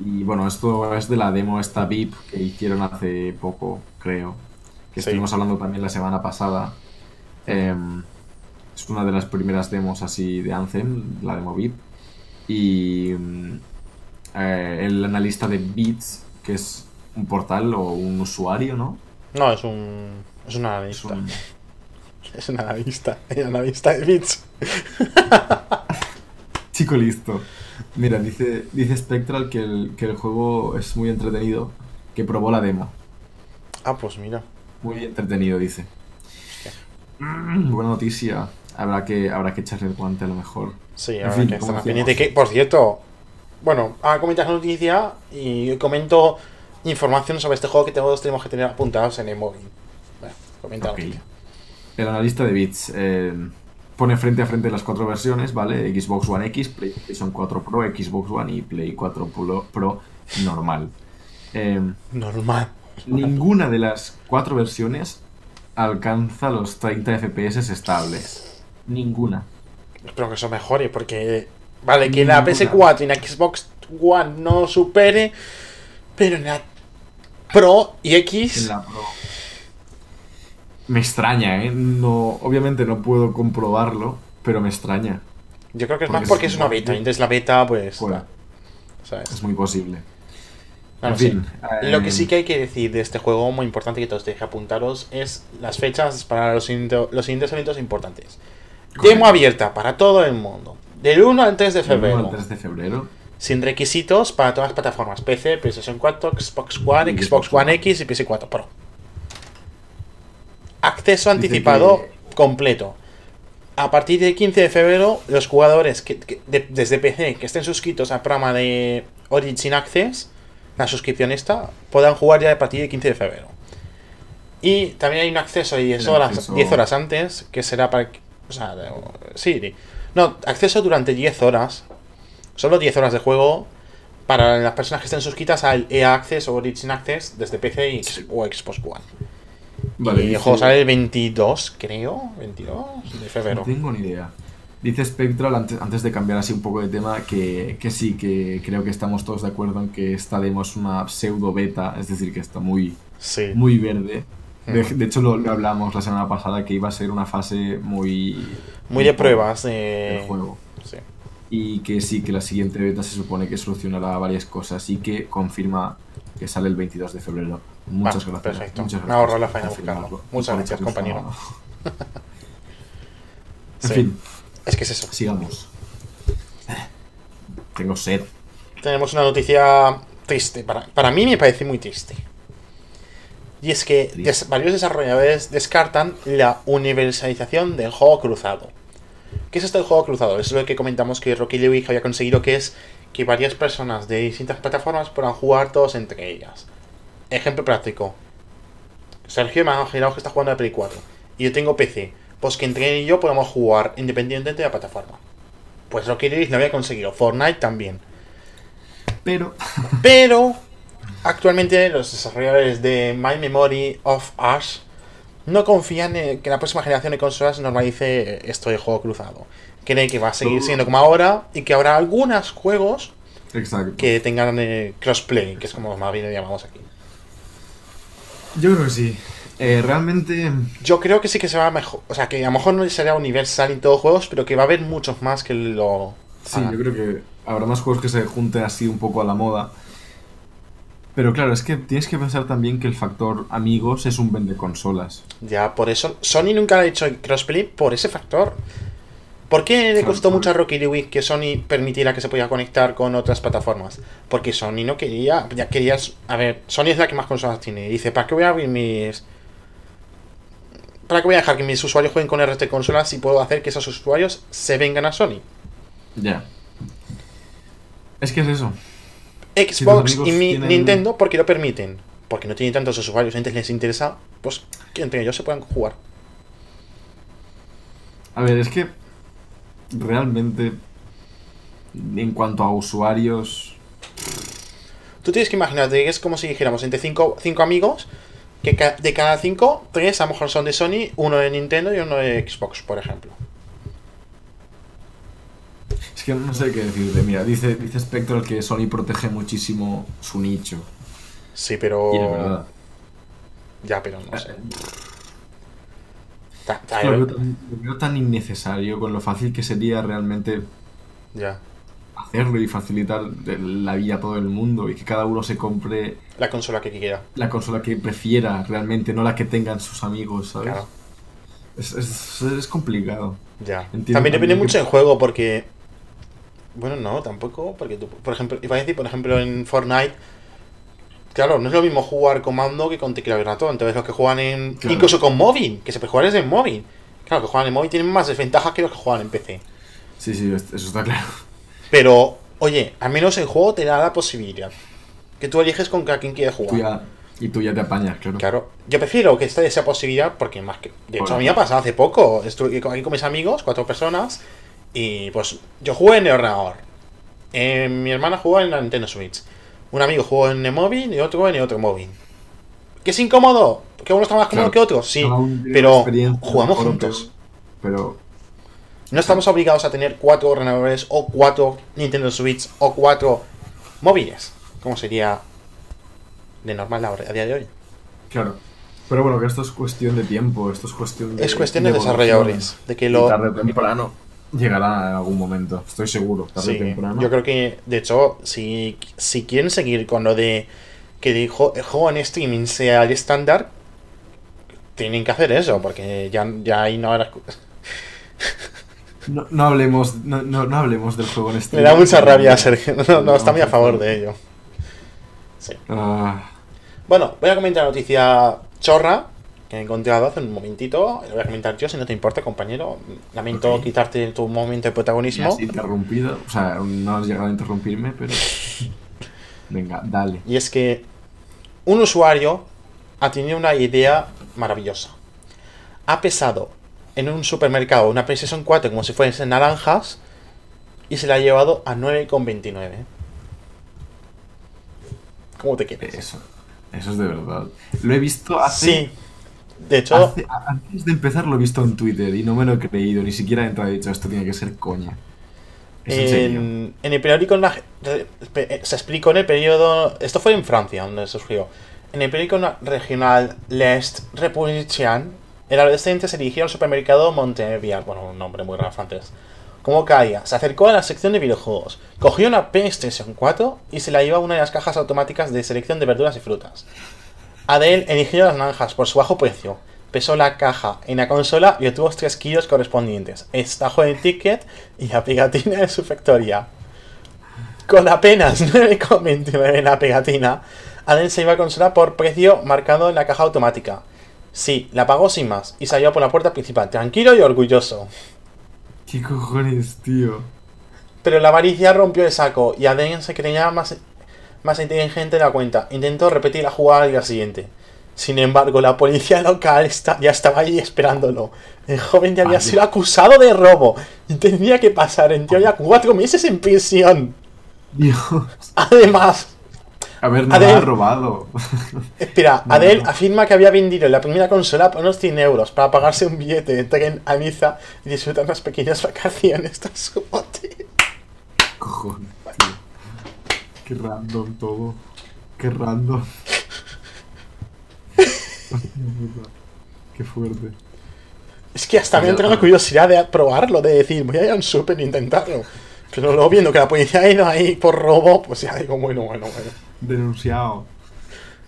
Y bueno, esto es de la demo esta VIP que hicieron hace poco, creo. Que Sí. estuvimos hablando también la semana pasada. Em, es una de las primeras demos así de Anthem, la demo VIP. Y mm, eh, el analista de Beats, que es un portal o un usuario, ¿no? No, es un. Es un Es analista. un, Es un analista. El analista de bits. Chico listo. Mira, dice, dice Spectral que el, que el juego es muy entretenido, que probó la demo. Ah, pues mira. Muy entretenido, dice. Mm, buena noticia. Habrá que, habrá que echarle el guante a lo mejor. Sí, En ahora fin, que pendiente. Que, por cierto, bueno, ahora comentas la noticia y comento información sobre este juego que todos tenemos que tener apuntados en el móvil. Bueno, comenta noticia. El analista de bits eh, pone frente a frente las cuatro versiones, ¿vale? Xbox One X, PlayStation 4 Pro, Xbox One y Play 4 Pro, normal. Eh, Normal. ninguna de las cuatro versiones alcanza los 30 FPS estables. Ninguna. Espero que eso mejore, porque. Vale, que la Ninguna. PS4 y la Xbox One no supere, pero en la Pro y X. En la Pro. Me extraña, ¿eh? No, obviamente no puedo comprobarlo, pero me extraña. Yo creo que es porque más porque es es una beta. Y entonces la beta, pues. Es muy posible. Bueno, en fin. sí. Lo que eh, sí que hay que decir de este juego, muy importante que todos tenéis que apuntaros, es las fechas para los, los siguientes eventos importantes. Correcto. Demo abierta para todo el mundo. Del 1 al 3 de del uno febrero. al 3 de febrero. Sin requisitos para todas las plataformas. PC, PlayStation 4, Xbox One, Xbox One. X y PS4 Pro. Acceso anticipado que- completo. A partir del 15 de febrero, los jugadores que, que- de- desde PC que estén suscritos al programa de Origin Access, la suscripción esta, podrán jugar ya a partir del 15 de febrero. Y también hay un acceso de 10 El horas, acceso- 10 horas antes, que será para... O sea, de- sí, no, acceso durante 10 horas. Solo 10 horas de juego para las personas que estén suscritas al EA Access o Origin Access desde PC y, o Xbox One. Vale, y el dice- juego sale el 22, creo, 22 de febrero. No tengo ni idea. Dice Spectral, antes, antes de cambiar así un poco de tema, que, que sí, que creo que estamos todos de acuerdo en que esta demo es una pseudo beta, es decir, que está muy, Sí. muy verde. De, Ujú. de hecho, lo, lo hablamos la semana pasada, que iba a ser una fase muy... Muy de pruebas del de... juego. Sí. Y que sí, que la siguiente beta se supone que solucionará varias cosas y que confirma que sale el 22 de febrero. Muchas gracias. perfecto. Muchas Me gracias ahorro la faena buscarlo. Muchas gracias, compañero. En Sí. fin, Es que es eso. sigamos. Tengo sed. Tenemos una noticia triste. Para, para mí me parece muy triste. Y es que des- varios desarrolladores descartan la universalización del juego cruzado. ¿Qué es esto del juego cruzado? Es lo que comentamos que Rocky Lewis había conseguido, que es que varias personas de distintas plataformas puedan jugar todos entre ellas. Ejemplo práctico. Sergio, imaginaos que está jugando a Play 4 y yo tengo PC. Pues que entre él y yo podamos jugar independientemente de la plataforma. Pues Rocky Lewis lo había conseguido. Fortnite también. Pero Pero actualmente los desarrolladores de My Memory of Us no confían en que la próxima generación de consolas normalice esto de juego cruzado. Creen que va a seguir siendo como ahora y que habrá algunos juegos Exacto. que tengan eh, crossplay, que es como más bien lo llamamos aquí. Yo creo que sí. Eh, realmente. Yo creo que sí que se va a mejor. O sea, que a lo mejor no será universal en todos los juegos, pero que va a haber muchos más que lo. Sí, hagan. yo creo que habrá más juegos que se junten así un poco a la moda. Pero claro, es que tienes que pensar también que el factor amigos es un vende consolas. Ya, por eso. Sony nunca ha hecho crossplay por ese factor. ¿Por qué le costó mucho a. Rocky Lewis que Sony permitiera que se pudiera conectar con otras plataformas? Porque Sony no quería. Ya querías. A ver, Sony es la que más consolas tiene. Y dice, ¿para qué voy a abrir mis. ¿Para qué voy a dejar que mis usuarios jueguen con RT consolas si puedo hacer que esos usuarios se vengan a Sony? Ya. Es que es eso. Xbox y mi- tienen- Nintendo, ¿por qué lo permiten? Porque no tienen tantos usuarios, entonces les interesa, pues, que entre ellos se puedan jugar. A ver, es que realmente en cuanto a usuarios, Tú tienes que imaginarte que es como si dijéramos entre cinco, cinco amigos, que ca- de cada cinco, tres a lo mejor son de Sony, uno de Nintendo y uno de Xbox, por ejemplo. es que no sé qué decirte. Mira, dice, dice Spectral que Sony protege muchísimo su nicho. Sí, pero... Y es verdad. Ya, pero no sé. Eh, Ta- Lo veo, tan, lo veo tan innecesario con lo fácil que sería realmente Ya. hacerlo y facilitar la vida a todo el mundo y que cada uno se compre La consola que quiera. la consola que prefiera realmente, no la que tengan sus amigos, ¿sabes? Claro. Es, es, es complicado. Ya. Entiendo también depende que- mucho del juego, porque. Bueno, no, tampoco. Porque tú, por ejemplo, iba a decir, por ejemplo, en Fortnite. Claro, no es lo mismo jugar comando que con teclado y ratón. Entonces, los que juegan en. Claro. Incluso con móvil, que se puede jugar desde el móvil. Claro, los que juegan en móvil tienen más desventajas que los que juegan en PC. Sí, sí, es- eso está claro. Pero, oye, al menos el juego te da la posibilidad. Que tú eliges con quién quieres jugar. Tú ya- y tú ya te apañas, claro. Claro, yo prefiero que esté esa posibilidad porque más que... De hecho, a mí me ha pasado hace poco. Estuve aquí con mis amigos, cuatro personas, y pues yo jugué en el ordenador. Eh, mi hermana jugó en la Nintendo Switch. Un amigo jugó en el móvil y otro en el otro móvil. ¿Que es incómodo? ¿Que uno está más cómodo Claro. que otro? Sí, pero jugamos juntos. Pero, No estamos obligados a tener cuatro ordenadores o cuatro Nintendo Switch o cuatro móviles. Como sería de normal a día de hoy. claro. Pero bueno, que esto es cuestión de tiempo, esto es cuestión de. Es cuestión de evolución. desarrolladores. De que lo, tarde o temprano llegará en algún momento, estoy seguro. Tarde o Sí, temprano. yo creo que, de hecho, si, si quieren seguir con lo de que el juego en streaming sea el estándar, tienen que hacer eso, porque ya, ya ahí no habrá... No, no hablemos, no, no, no hablemos del juego en este Me da mucha rabia, Sergio. No, no, está muy a favor de ello. Sí. Ah, Bueno, voy a comentar la noticia chorra, que he encontrado hace un momentito. Lo voy a comentar yo, si no te importa, compañero. Lamento quitarte tu momento de Me protagonismo. has interrumpido. O sea, no has llegado a interrumpirme, pero. Venga, dale. Y es que un usuario ha tenido una idea maravillosa. Ha pesado en un supermercado una PlayStation 4 como si fuesen naranjas y se la ha llevado a 9,29. ¿Cómo te quieres? Eso. Eso es de verdad. Lo he visto hace. Sí. De hecho, hace- antes de empezar lo he visto en Twitter y no me lo he creído. Ni siquiera he entrado y he dicho esto tiene que ser coña. Es en serio. en, en el periódico pe- se explicó en el periodo. Esto fue en Francia, donde se escribió. En el periódico na- regional L'Est Républicain, el adolescente se dirigió al supermercado Monteviar, bueno, un nombre muy raro francés. Como caía, se acercó a la sección de videojuegos, cogió una PlayStation 4 y se la llevó a una de las cajas automáticas de selección de verduras y frutas. Adele eligió las naranjas por su bajo precio, pesó la caja en la consola y obtuvo los 3 kilos correspondientes, extrajo el ticket y la pegatina de su factoría. Con apenas 9,29 en la pegatina, Adele se iba a consola por precio marcado en la caja automática. Sí, la pagó sin más y salió por la puerta principal, tranquilo y orgulloso. ¿Qué cojones, tío? Pero la avaricia rompió el saco y Aden se creía más, más inteligente de la cuenta. Intentó repetir la jugada al día siguiente. Sin embargo, la policía local está- ya estaba ahí esperándolo. El joven ya había sido acusado de robo y tenía que pasar en teoría cuatro meses en prisión. Dios. Además, A ver, no ha robado. espera, No, no. afirma que había vendido la primera consola por unos 100 euros para pagarse un billete de tren a Niza y disfrutar unas pequeñas vacaciones tras su bote. Cojones. Qué random todo. Qué random. Qué fuerte. Es que hasta me Ya, entra la curiosidad de probarlo, de decir, voy a ir a un super e intentarlo. Pero luego viendo que la policía ha ido ahí por robo, pues ya digo, bueno, bueno, bueno. Denunciado.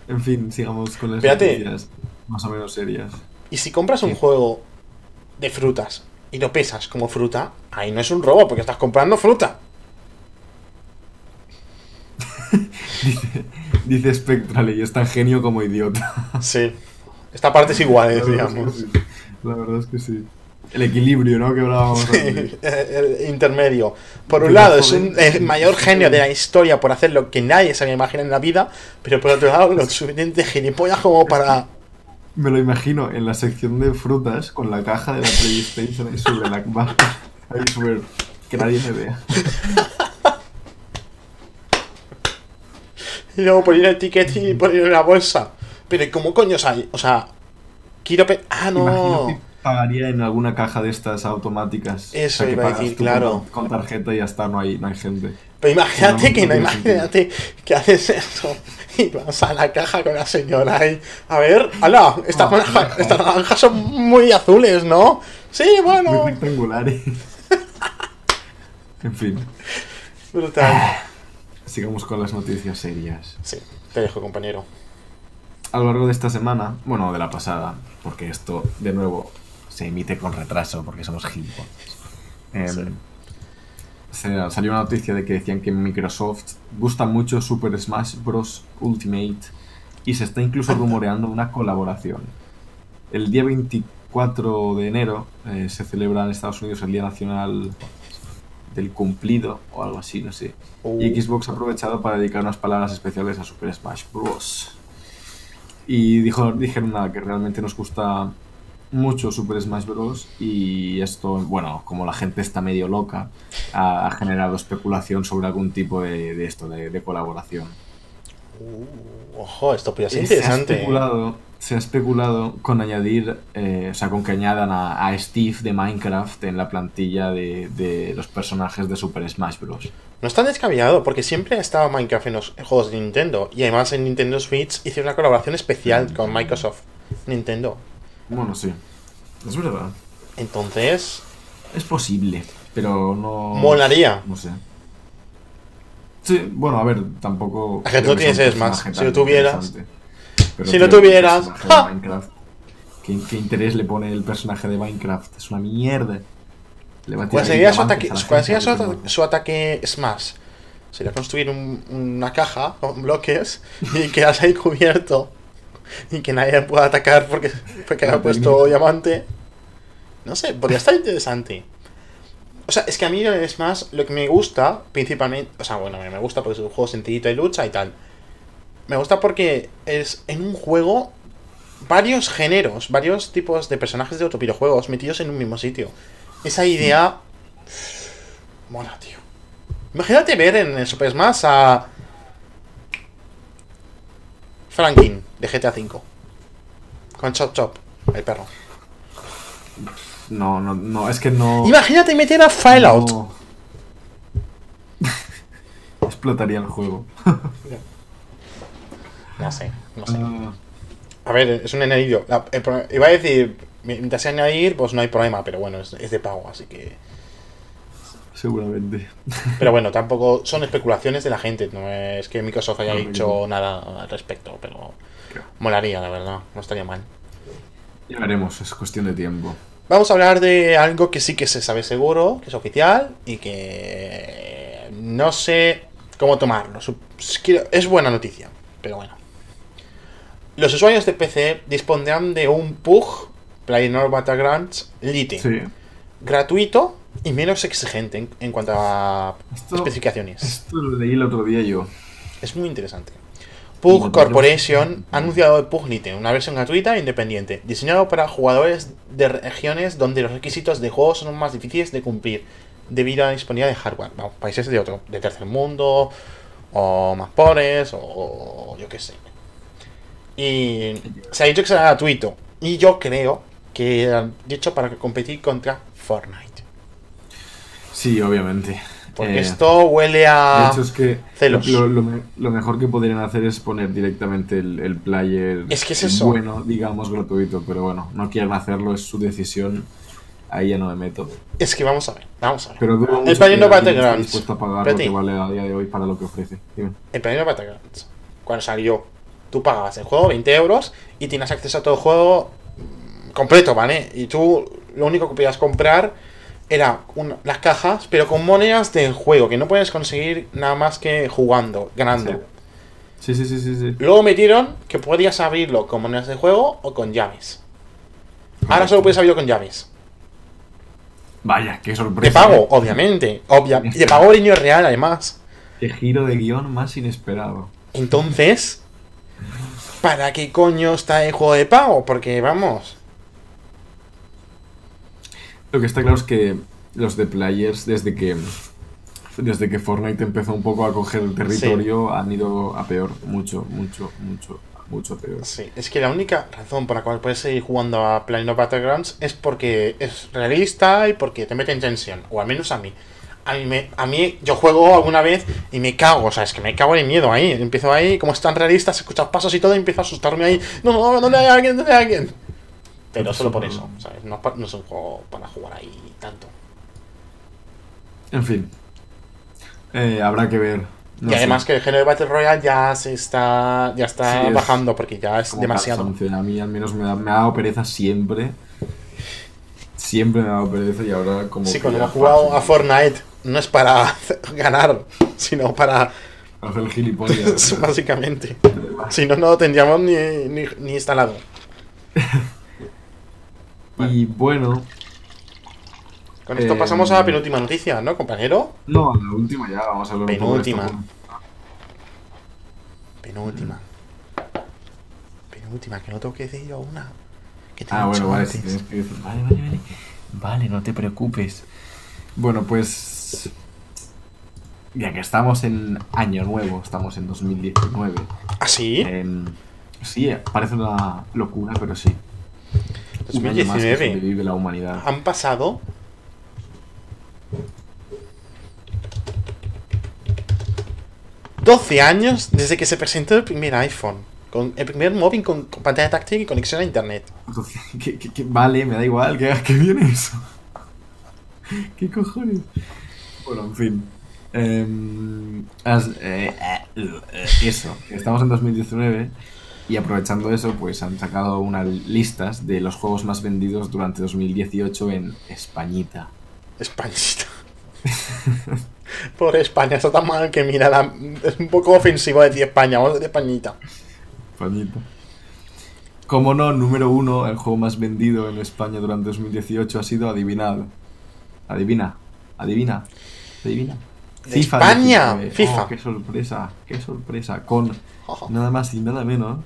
En fin, sigamos con las noticias más o menos serias. Y si compras un Sí. juego de frutas y lo pesas como fruta, ahí no es un robo, porque estás comprando fruta. Dice, dice Spectral y es tan genio como idiota. Sí. Esta parte es igual, verdad es que digamos. sí. La verdad es que sí. El equilibrio, ¿no? Que hablábamos antes. el intermedio. Por un lado, es un, el mayor genio de la historia por hacer lo que nadie se había imaginado en la vida, pero por otro lado, lo suficiente gilipollas como para Me lo imagino en la sección de frutas con la caja de la PlayStation ahí sobre la. Ahí sobre. Que nadie me vea. Y luego poner el ticket y poner en la bolsa. Pero ¿y ¿cómo coño sale? O sea, quiero Ah, Imagino no. que pagaría en alguna caja de estas automáticas. Eso que iba a decir, claro. Con, con tarjeta y ya está, no hay, no hay gente. Pero imagínate que no, imagínate que haces eso y vas a la caja con la señora ahí. A ver, hala, estas, No, naranja- no. estas naranjas son muy azules, ¿no? Sí, bueno. Muy rectangulares. en fin, Brutal. Sigamos con las noticias serias. Sí, te dejo, compañero. A lo largo de esta semana, bueno, de la pasada, porque esto, de nuevo, se emite con retraso porque somos gilipollas. Em, Sí. se- salió una noticia de que decían que Microsoft gusta mucho Super Smash Bros. Ultimate y se está incluso rumoreando una colaboración. El día 24 de enero eh, se celebra en Estados Unidos el Día Nacional del Cumplido o algo así, no sé. Y Xbox ha aprovechado para dedicar unas palabras especiales a Super Smash Bros. Y dijo, dijeron nada, que realmente nos gusta mucho Super Smash Bros. Y esto, bueno, como la gente está medio loca, ha, ha generado especulación sobre algún tipo de, de esto, de, de colaboración. Uh, ojo, esto podría ser Se ha interesante. especulado, se ha especulado con añadir, eh, o sea, con que añadan a, a Steve de Minecraft en la plantilla de, de los personajes de Super Smash Bros. No es tan descabellado, porque siempre ha estado Minecraft en los juegos de Nintendo. Y además en Nintendo Switch hicieron una colaboración especial con Microsoft. Nintendo. Bueno, sí, es verdad. Entonces, Es posible, pero no. Molaría. No sé. Sí, bueno, a ver, tampoco. Es que tú creo tienes sea un Smash. personaje Si lo tuvieras-. Pero, si lo tuvieras, ¿qué, qué interés le pone el personaje de Minecraft? Es una mierda. Le va a ¿cuál tirar sería, su ataque, la cuál sería su, ata- su ataque Smash? Sería construir un- una caja con bloques y quedas ahí cubierto y que nadie pueda atacar porque, porque ha puesto diamante. No sé, podría estar interesante. O sea, es que a mí es más lo que me gusta, principalmente. O sea, bueno, me gusta porque es un juego sencillito de lucha y tal. Me gusta porque es en un juego varios géneros, varios tipos de personajes de otros videojuegos metidos en un mismo sitio. Esa idea. Mola, tío. Imagínate ver en el Super Smash a. Franklin de GTA V. Con Chop Chop, el perro. No, no, no, es que no. Imagínate meter a Fallout. no. Explotaría el juego. No sé, no sé. Ah, A ver, es un añadido. La- el pro- iba a decir, mientras sea añadir, pues no hay problema, pero bueno, es, es de pago, así que. seguramente. Pero bueno, tampoco son especulaciones de la gente, no es que Microsoft haya No, dicho no. nada al respecto, pero Claro. molaría, la verdad, no estaría mal. Ya veremos, es cuestión de tiempo. Vamos a hablar de algo que sí que se sabe seguro, que es oficial y que no sé cómo tomarlo. Es buena noticia, pero bueno. Los usuarios de PC dispondrán de un PUG, PlayerUnknown's Battlegrounds Lite, Sí. gratuito y menos exigente en, en cuanto a Esto- especificaciones. Esto lo leí el otro día yo. Es muy interesante. PUG Corporation ha anunciado el PUG Lite, una versión gratuita e independiente, diseñado para jugadores de regiones donde los requisitos de juego son más difíciles de cumplir debido a la disponibilidad de hardware. Vamos, países de otro, de tercer mundo, o más pobres, o yo qué sé. Y se ha dicho que será gratuito. Y yo creo que han dicho para competir contra Fortnite. Sí, obviamente. Porque Eh, esto huele De a... hecho, es que celos. Lo, lo lo mejor que podrían hacer es poner directamente el, el player Es que es eso. bueno, digamos, gratuito. Pero bueno, no quieren hacerlo, es su decisión. Ahí ya no me meto. Es que vamos a ver, vamos a ver. Pero mucho El Player esté Battlegrounds. dispuesto a pagar lo que vale a día de hoy para lo que ofrece. Dime. El Player Battlegrounds, cuando salió, tú pagabas el juego 20 euros y tienes acceso a todo el juego completo, ¿vale? Y tú lo único que podías comprar era una- las cajas, pero con monedas del juego, que no puedes conseguir nada más que jugando, ganando. Sí, sí, sí, sí. sí. Luego metieron que podías abrirlo con monedas de juego o con llaves. Ahora solo puedes abrirlo con llaves. Vaya, qué De sorpresa. pago, ¿eh? obviamente. Obvia y de pago línea real, además. Qué giro de guion más inesperado. Entonces, ¿para qué coño está el juego de pago? Porque vamos. Lo que está claro es que los de players, desde que desde que Fortnite empezó un poco a coger el territorio, han ido a peor. Mucho, mucho, mucho, mucho peor. Sí, es que la única razón por la cual puedes seguir jugando a Planet Battlegrounds es porque es realista y porque te mete en tensión. O al menos a mí. A mí, me- a mí yo juego alguna vez y me cago, o sea, es que me cago en miedo ahí. Empiezo ahí, como es tan realista, se escuchan pasos y todo, y empiezo a asustarme ahí. No, no, ¿dónde hay alguien? ¿Dónde hay alguien? Pero solo por eso, ¿sabes? No, es pa- no es un juego para jugar ahí tanto. En fin. Eh, habrá que ver. No y además sé. que el género de Battle Royale ya se está, ya está Sí, es bajando porque ya es demasiado. A mí al menos me, da- me ha dado pereza siempre. Siempre me ha dado pereza y ahora como... Sí, cuando hemos jugado a Fortnite no es para ganar, sino para. Hacer el gilipollas. básicamente. Si no, no lo tendríamos ni, ni, ni instalado. y bueno... Con esto Eh, pasamos a la penúltima noticia, ¿no, compañero? No, la última ya, vamos a hablar un poco de esto. Penúltima. Penúltima. Penúltima, que no tengo que decir yo una. Que te Ah, bueno, vale, antes. si tienes que decir. Vale, vale, vale. Vale, no te preocupes. Bueno, pues. Ya que estamos en Año Nuevo, estamos en 2019. ¿Ah, sí? em, sí, parece una locura, pero sí. Un año más que 2019. sobrevive la humanidad. Han pasado. ...12 años desde que se presentó el primer iPhone. Con el primer móvil con, con pantalla táctil y conexión a internet. ¿qué- qué- qué- vale, me da igual, que que viene eso? ¿Qué cojones? Bueno, en fin. Em, eh, eh, eh, eso, estamos en 2019 y aprovechando eso, pues han sacado unas listas de los juegos más vendidos durante 2018 en Españita. Españita. Por España, está tan mal que mira, la- es un poco ofensivo decir España, vamos a decir Españita. Españita. Como no, número uno, el juego más vendido en España durante 2018 ha sido Adivinad. Adivina, adivina, adivina. De España, 19. FIFA. Oh, qué sorpresa, qué sorpresa. Con nada más y nada menos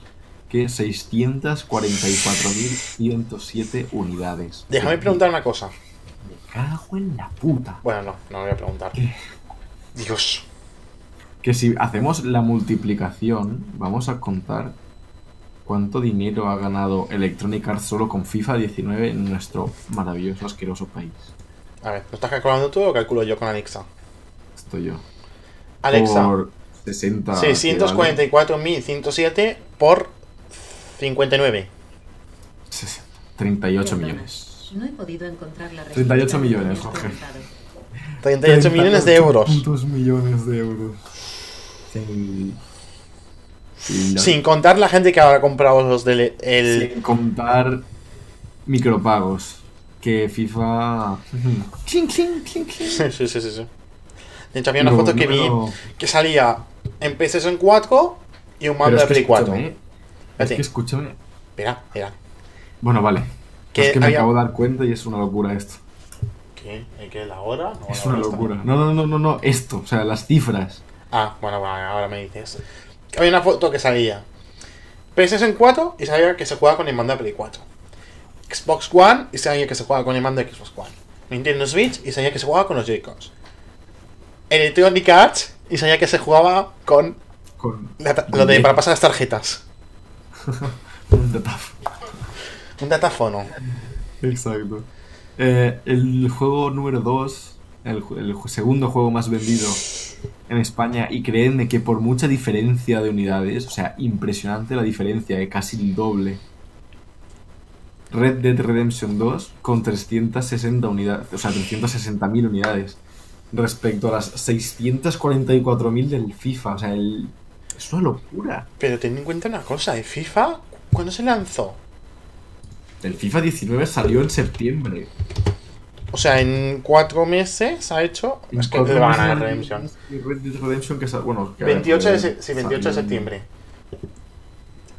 que 644.107 unidades. Déjame preguntar una cosa. Me cago en la puta. Bueno, no, no voy a preguntar. ¿Qué? Dios. Que si hacemos la multiplicación, vamos a contar cuánto dinero ha ganado Electronic Arts solo con FIFA 19 en nuestro maravilloso, asqueroso país. A ver, ¿lo estás calculando tú o calculo yo con Alexa? Estoy yo. Alexa, Por 60. 644.107 por 59. 60, 38 Perdona, millones. No he podido encontrar la 38 respuesta millones, has Jorge. preguntado. 38 millones de euros. millones de euros. Sí. Sí, Sin contar la gente que habrá comprado los del el, Sin contar micropagos. Que FIFA. Clink, clink, clink. Sí, sí, sí, sí. De hecho, había una Luego, foto que vi número- que salía en PlayStation 4 y un mando de Play 4. escúchame, Es que escúchame. espera, espera. Bueno, vale. Es que me había- acabo de dar cuenta y es una locura esto. ¿Qué? ¿Qué es la hora? No, Es la una hora locura. No, no, no, no, no. Esto, o sea, las cifras. Ah, bueno, bueno, ahora me dices. Había una foto que salía PlayStation 4 y sabía que se jugaba con el mando de Play 4. Xbox One y sabía que se jugaba con el mando de Xbox One. Nintendo Switch y sabía que se jugaba con los Joy-Cons. Electronic Arts y sabía que se jugaba con Con la lo de para pasar las tarjetas. un datazo. Un datafono. Exacto. Eh, el juego número 2, el, el segundo juego más vendido en España, y créanme que por mucha diferencia de unidades, o sea, impresionante la diferencia, eh, casi el doble. Red Dead Redemption 2 con 360 unidades, o sea, 360.000 unidades respecto a las 644.000 del FIFA, o sea, el- es una locura. Pero ten en cuenta una cosa, ¿el FIFA cuándo se lanzó? El FIFA 19 salió en septiembre. O sea, en cuatro meses ha hecho... Es que le van a Redemption. Redemption que bueno, que 28 de, se- sí, 28 de septiembre.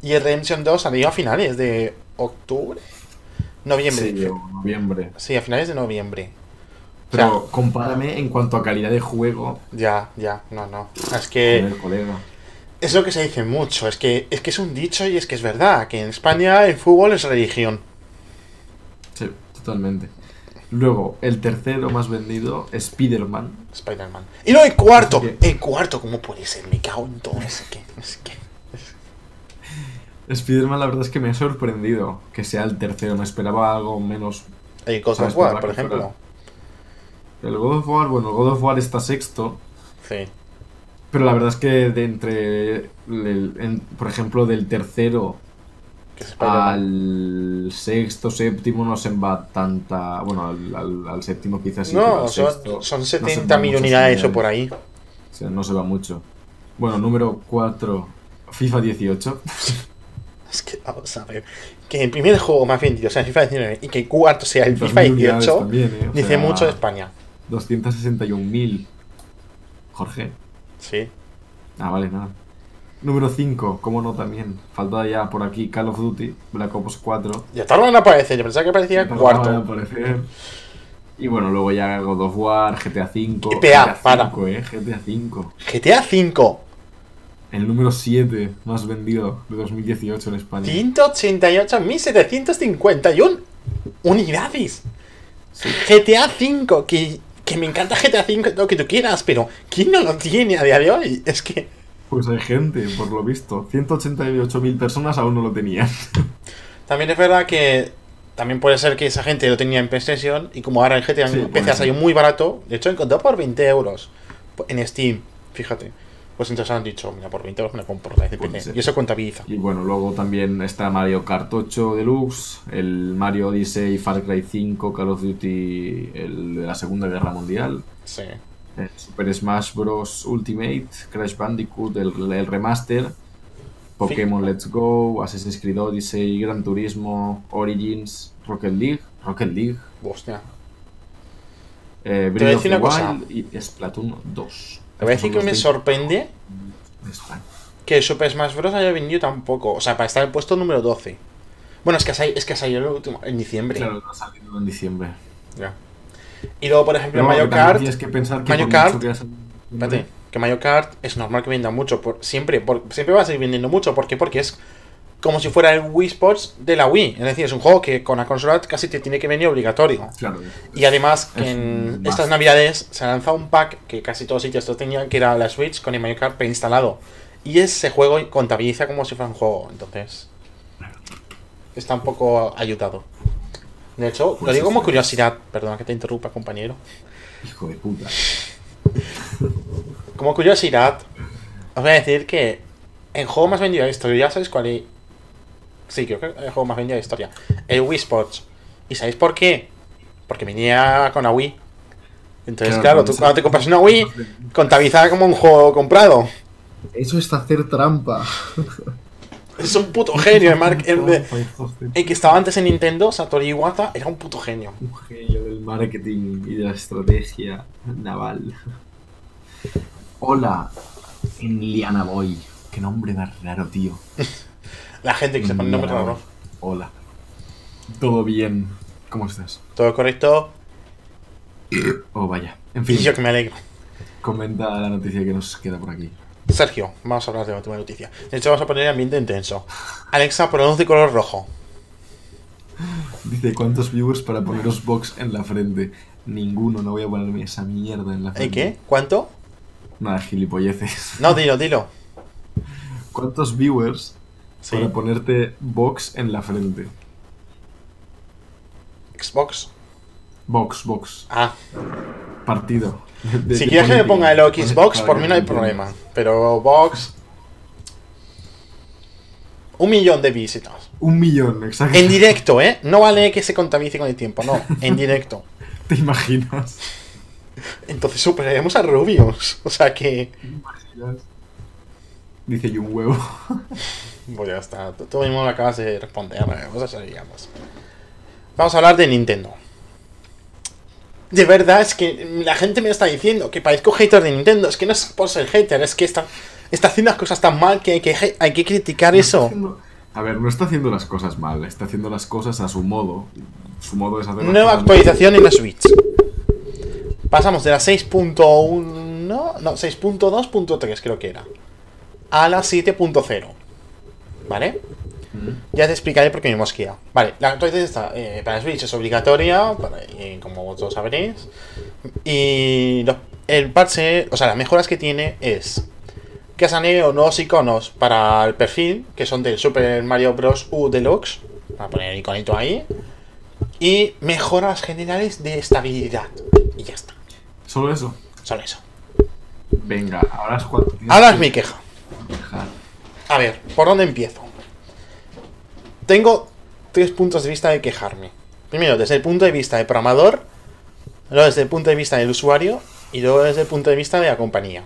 Y el Redemption 2 salió a finales de octubre. Noviembre. Sí, noviembre. Sí, a finales de noviembre. Pero compárame en cuanto a calidad de juego. Ya, ya, no, no. Es que Joder, colega. Es lo que se dice mucho. Es que es que es un dicho y es que es verdad. Que en España el fútbol es religión. Sí, totalmente. Luego, el tercero más vendido, Spider-Man. Spider-Man. Y luego el cuarto. Que- El cuarto, ¿cómo puede ser? Me cago en todo. Es que, es que. Spider-Man, la verdad es que me ha sorprendido que sea el tercero. Me esperaba algo menos. El God of War, por fuera- ejemplo. El God of War, bueno, el God of War está sexto. Sí. Pero la verdad es que de entre. el- en- por ejemplo, del tercero al sexto, séptimo no se va tanta. Bueno, al, al- al séptimo quizás sí. No, son, sexto son no se 70.000 van muchas unidades o por ahí. O sea, no se va mucho. Bueno, número 4, FIFA 18. Es que vamos a ver. Que el primer juego más vendido sea el FIFA 19 y que el cuarto sea el 2.000 FIFA unidades 18 también, ¿eh? Dice sea, mucho de España. 261.000. Jorge. Sí. Ah, vale, nada. Número 5, cómo no también. Falta ya por aquí Call of Duty, Black Ops 4. Ya tardan en aparecer. Yo pensaba que aparecía el Tardaba en cuarto. aparecer. Y bueno, luego ya God of War, GTA 5. GTA, GTA para. 5, eh, GTA 5. GTA 5. El número 7 más vendido de 2018 en España. 188.751 unidades. GTA 5. Que, que me encanta GTA 5, lo que tú quieras, pero ¿quién no lo tiene a día de hoy? Es que. Pues hay gente, por lo visto. 188.000 personas aún no lo tenían. También es verdad que también puede ser que esa gente lo tenía en PlayStation y como ahora el GTA Sí, en PC ha salido muy barato, de hecho encontró por 20 euros en Steam, fíjate. Pues entonces han dicho, mira, por 20 euros me compro la PC. ser. Y eso contabiliza. Y bueno, luego también está Mario Kart 8 Deluxe, el Mario Odyssey, Far Cry 5, Call of Duty, el de la Segunda Guerra Mundial, Sí. el Super Smash Bros. Ultimate, Crash Bandicoot, el, el remaster, Pokémon Let's Go, Assassin's Creed Odyssey, Gran Turismo, Origins, Rocket League, Rocket League, Hostia. eh, Breath of the una cosa. Wild y Splatoon 2. Te voy a decir que me sorprende que Super Smash Bros. haya vendido tan poco. O sea, para estar en el puesto número 12. Bueno, es que, ha sali- es que salió el último- en diciembre. Claro, está saliendo en diciembre. Ya. Y luego, por ejemplo, Pero Mario Kart. Tienes que pensar que Mario Kart- que salido Espérate, que Mario Kart es normal que venda mucho. Por, siempre, por- siempre va a seguir vendiendo mucho. ¿Por qué? Porque es como si fuera el Wii Sports de la Wii. Es decir, es un juego que con la consola casi te tiene que venir obligatorio. Claro. Y además, Es en estas navidades se ha lanzado un pack que casi todos sitios lo tenían, que era la Switch con el Mario Kart preinstalado. Y ese juego contabiliza como si fuera un juego. Entonces, está un poco ayudado. De hecho, lo Pues digo como curiosidad. Perdona que te interrumpa, compañero. Hijo de puta. Como curiosidad, os voy a decir que el juego más vendido de la historia, ¿sabéis cuál es? Sí, creo que el juego más vendido de historia. El Wii Sports. ¿Y sabéis por qué? Porque venía con la Wii. Entonces, Claro, tú cuando te compras una Wii, contabiliza como un juego comprado. Eso es hacer trampa. Es un puto genio. El, mar- el de- el que estaba antes en Nintendo, Satoru Iwata, era un puto genio. Un genio del marketing y de la estrategia naval. Hola, Liana Boy. Qué nombre más raro, tío. La gente que se pone raros. Boy. Hola. Todo bien. ¿Cómo estás? Todo correcto. Oh, vaya. En Y fin, yo que me alegro. comenta la noticia que nos queda por aquí. Sergio, vamos a hablar de la última noticia. De hecho, vamos a poner ambiente intenso. Alexa, pronuncia color rojo. Dice, ¿cuántos viewers para poneros box en la frente? Ninguno, no voy a ponerme esa mierda en la ¿Eh, frente. qué? ¿Cuánto? Nada, gilipolleces. No, dilo, dilo. ¿Cuántos viewers Sí. para ponerte box en la frente? Xbox. Box, box. Ah, Partido. De- si quieres que me ponga el Xbox, por mí no hay problema. Pero Box. Un millón de visitas. Un millón, exacto. En directo, ¿eh? No vale que se contabilice con el tiempo, no. En directo. ¿Te imaginas? Entonces superaremos a Rubius. O sea que. ¿Te imaginas? Dice yo un huevo. Pues ya está. Tú tú mismo me acabas de responder. Vamos a seguir, vamos. Vamos a hablar de Nintendo. De verdad, es que la gente me está diciendo que parezco hater de Nintendo. Es que no es por ser hater, es que está, está haciendo las cosas tan mal que hay que, hay que criticar No eso. haciendo- A ver, no está haciendo las cosas mal, está haciendo las cosas a su modo. Su modo es hacer las Nueva cosas actualización en la Switch. Pasamos de la 6.1. No, 6.2.3 creo que era. A la 7.0. ¿Vale? mal. Ya te explicaré por qué me he mosqueado. Vale, la actualización está. eh, para Switch es obligatoria, para- eh, como vosotros sabréis. Y el parche, o sea, las mejoras que tiene es que añadido nuevos iconos para el perfil, que son del Super Mario Bros. U Deluxe. Voy a poner el iconito ahí. Y mejoras generales de estabilidad. Y ya está. Solo eso. Solo eso. Venga, ahora es tienes Ahora es mi queja. A ver, ¿por dónde empiezo? Tengo tres puntos de vista de quejarme. Primero, desde el punto de vista del programador, luego desde el punto de vista del usuario y luego desde el punto de vista de la compañía.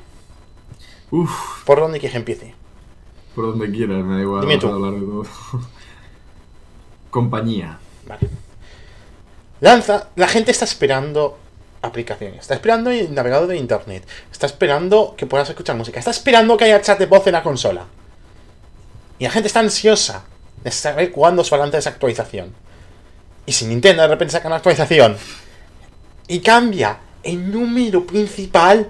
Uf, ¿Por dónde quieres que empiece? por donde quieras, me da igual. Dime tú. a hablar de todo. Compañía. Vale. Lanza, la gente está esperando aplicaciones, está esperando el navegador de internet, está esperando que puedas escuchar música, está esperando que haya chat de voz en la consola. Y la gente está ansiosa de saber cuándo se va a lanzar esa actualización. Y si Nintendo de repente saca una actualización y cambia el número principal,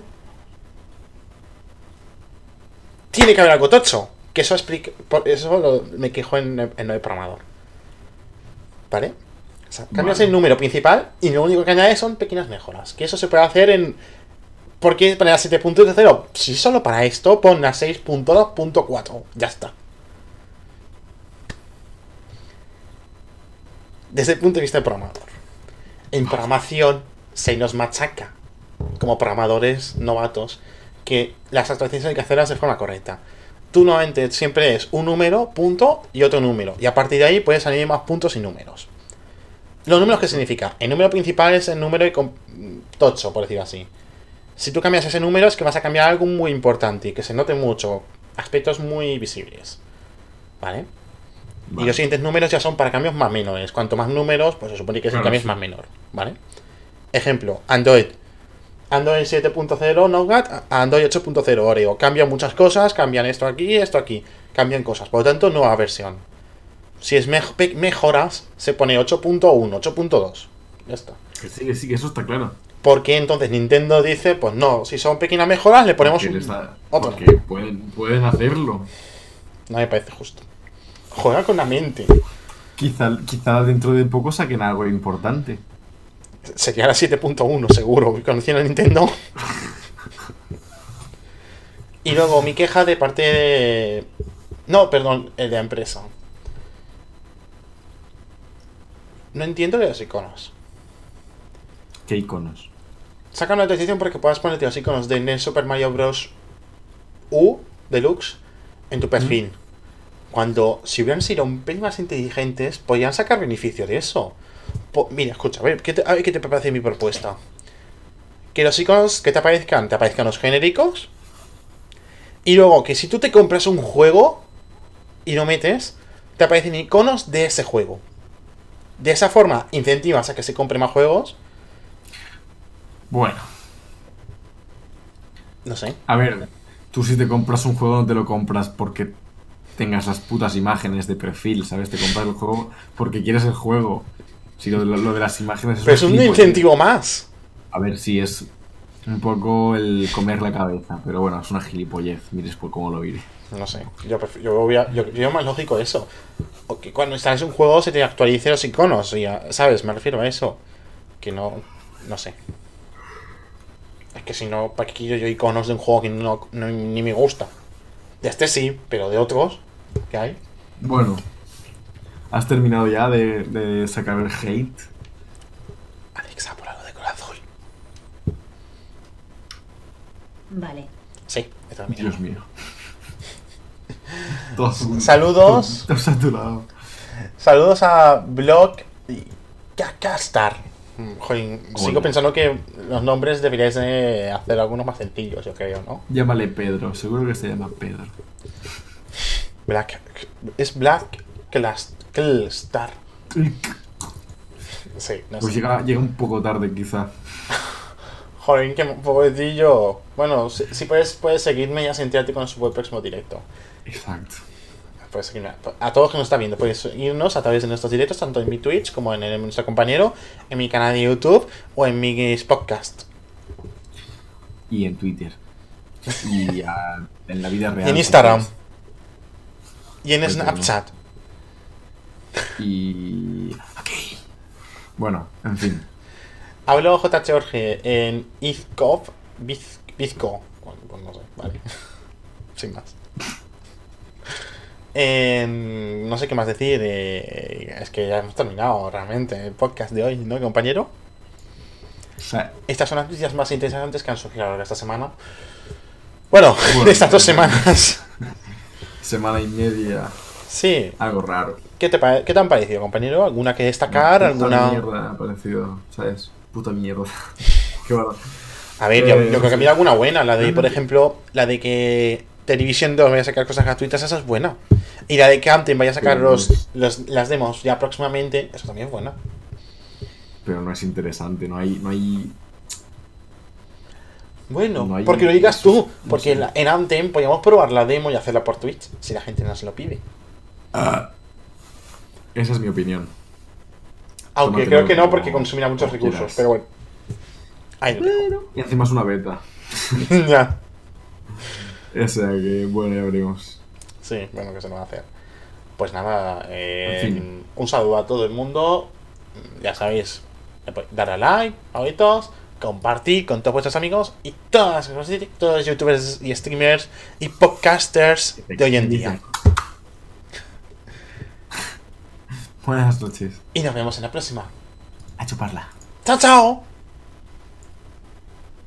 tiene que haber algo tocho. Que eso explica. Por eso me quejo en el programador. ¿Vale? Sea, cambias el número principal y lo único que añades son pequeñas mejoras. Que eso se puede hacer en. ¿Por qué poner a 7.0? Si solo para esto, pon a 6.2.4. Ya está. Desde el punto de vista del programador. En programación se nos machaca, como programadores novatos, que las actualizaciones hay que hacerlas de forma correcta. Tú normalmente siempre es un número, punto y otro número. Y a partir de ahí puedes añadir más puntos y números. ¿Los números qué significa? El número principal es el número tocho, por decirlo así. Si tú cambias ese número es que vas a cambiar algo muy importante y que se note mucho. Aspectos muy visibles. ¿Vale? Y los siguientes números ya son para cambios más menores. Cuanto más números, pues se supone que ese Claro, cambio es más menor. ¿Vale? Ejemplo, Android. Android 7.0 Nougat a Android 8.0 Oreo. Cambian muchas cosas, cambian esto aquí, esto aquí. Cambian cosas. Por lo tanto, nueva versión. Si es mejoras, se pone 8.1, 8.2. Ya está. Que sí, que sí, que eso está claro. Porque entonces Nintendo dice, pues no, si son pequeñas mejoras, le ponemos Porque un... otro. porque pueden, pueden hacerlo. No me parece justo. Juega con la mente. Quizá, quizá dentro de poco saquen algo importante. Sería la 7.1, seguro, conociendo a Nintendo. y luego mi queja de parte de. No, perdón, el de la empresa. No entiendo de los iconos. ¿Qué iconos? Sacan una actualización para que puedas ponerte los iconos de NES Super Mario Bros. U Deluxe en tu perfil. Cuando, si hubieran sido un pelín más inteligentes, podrían sacar beneficio de eso. Po- mira, escucha, a ver, ¿qué te, a ver qué te parece mi propuesta. Que los iconos que te aparezcan, te aparezcan los genéricos. Y luego que si tú te compras un juego y lo metes, te aparecen iconos de ese juego. De esa forma, incentivas a que se compren más juegos. Bueno, No sé. a ver, tú si te compras un juego no te lo compras porque tengas las putas imágenes de perfil, ¿sabes? Te compras el juego porque quieres el juego. Si lo, de- lo de las imágenes Pero es un incentivo más. A ver si es un poco el comer la cabeza, pero bueno, es una gilipollez, mires por cómo lo iré. No sé. Yo, yo, voy a- yo, más lógico eso. O que cuando instales un juego se te actualicen los iconos. y ya, ¿Sabes? Me refiero a eso. Que no. No sé. Es que si no, ¿para qué quiero yo iconos de un juego que no, no- ni me gusta? De este sí, pero de otros que hay. Bueno, ¿has terminado ya de, de sacar el hate? Alexa, por algo de color azul. Vale. Sí. Dios mío. Saludos. saturado. Saludos a Blog y Kakastar. Joder, sigo pensando que los nombres deberíais de hacer algunos más sencillos, yo creo, ¿no? Llámale Pedro, seguro que se llama Pedro. Black. Es Black Star. Sí, no Pues sé. llega, llega un poco tarde quizá. Joder, qué pobrecillo. Bueno, si, si puedes, puedes seguirme y asentarte con su próximo directo. Exacto. Puedes seguirme. A todos que nos están viendo, podéis seguirnos a través de nuestros directos, tanto en mi Twitch como en el de nuestro compañero, en mi canal de YouTube o en mis podcasts. Y en Twitter. Y en la vida real. Y en Instagram. pues, Y en Pues. Snapchat. Y. Ok. Bueno, en fin. Hablo J. Jorge en Izkov. Biz- Bizco. Pues no sé, vale. Sin más. En- no sé qué más decir. eh, es que ya hemos terminado realmente el podcast de hoy, ¿no, compañero? Sea, Estas son las noticias más interesantes que han surgido a lo largo de esta semana. Bueno, Bueno, estas dos bueno. semanas. semana y media. Sí. Algo raro. ¿Qué te, ¿Qué te han parecido, compañero? ¿Alguna que destacar? ¿Alguna...? mierda ha parecido, ¿sabes? Puta mierda. Qué. A ver, yo, Eh, yo creo que había alguna buena. La de, por ejemplo, la de que Television 2 vaya a sacar cosas gratuitas, esa es buena. Y la de que Anthem vaya a sacar los, los- las demos ya próximamente, eso también es buena. Pero no es interesante, no hay. No hay... Bueno, No hay- porque lo digas tú. no Porque sé. en Anthem podíamos probar la demo y hacerla por Twitch, si la gente nos lo pide. Esa es mi opinión. Aunque creo que no, porque consumirá muchos recursos, quieras. pero bueno. Ahí lo dejo. Y encima es una beta. ya. O sea que, bueno, ya veremos. Sí, bueno, que se nos va a hacer. Pues nada, eh, En fin. un saludo a todo el mundo. Ya sabéis, le podéis dar a like, favoritos, compartir con todos vuestros amigos y todas las todos los youtubers y streamers y podcasters de hoy en día. Buenas noches. Y nos vemos en la próxima. A chuparla. ¡Chao, chao!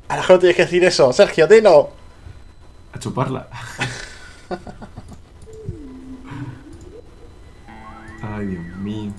A la gente tienes que decir eso, Sergio, dilo. A chuparla. Ay, Dios mío.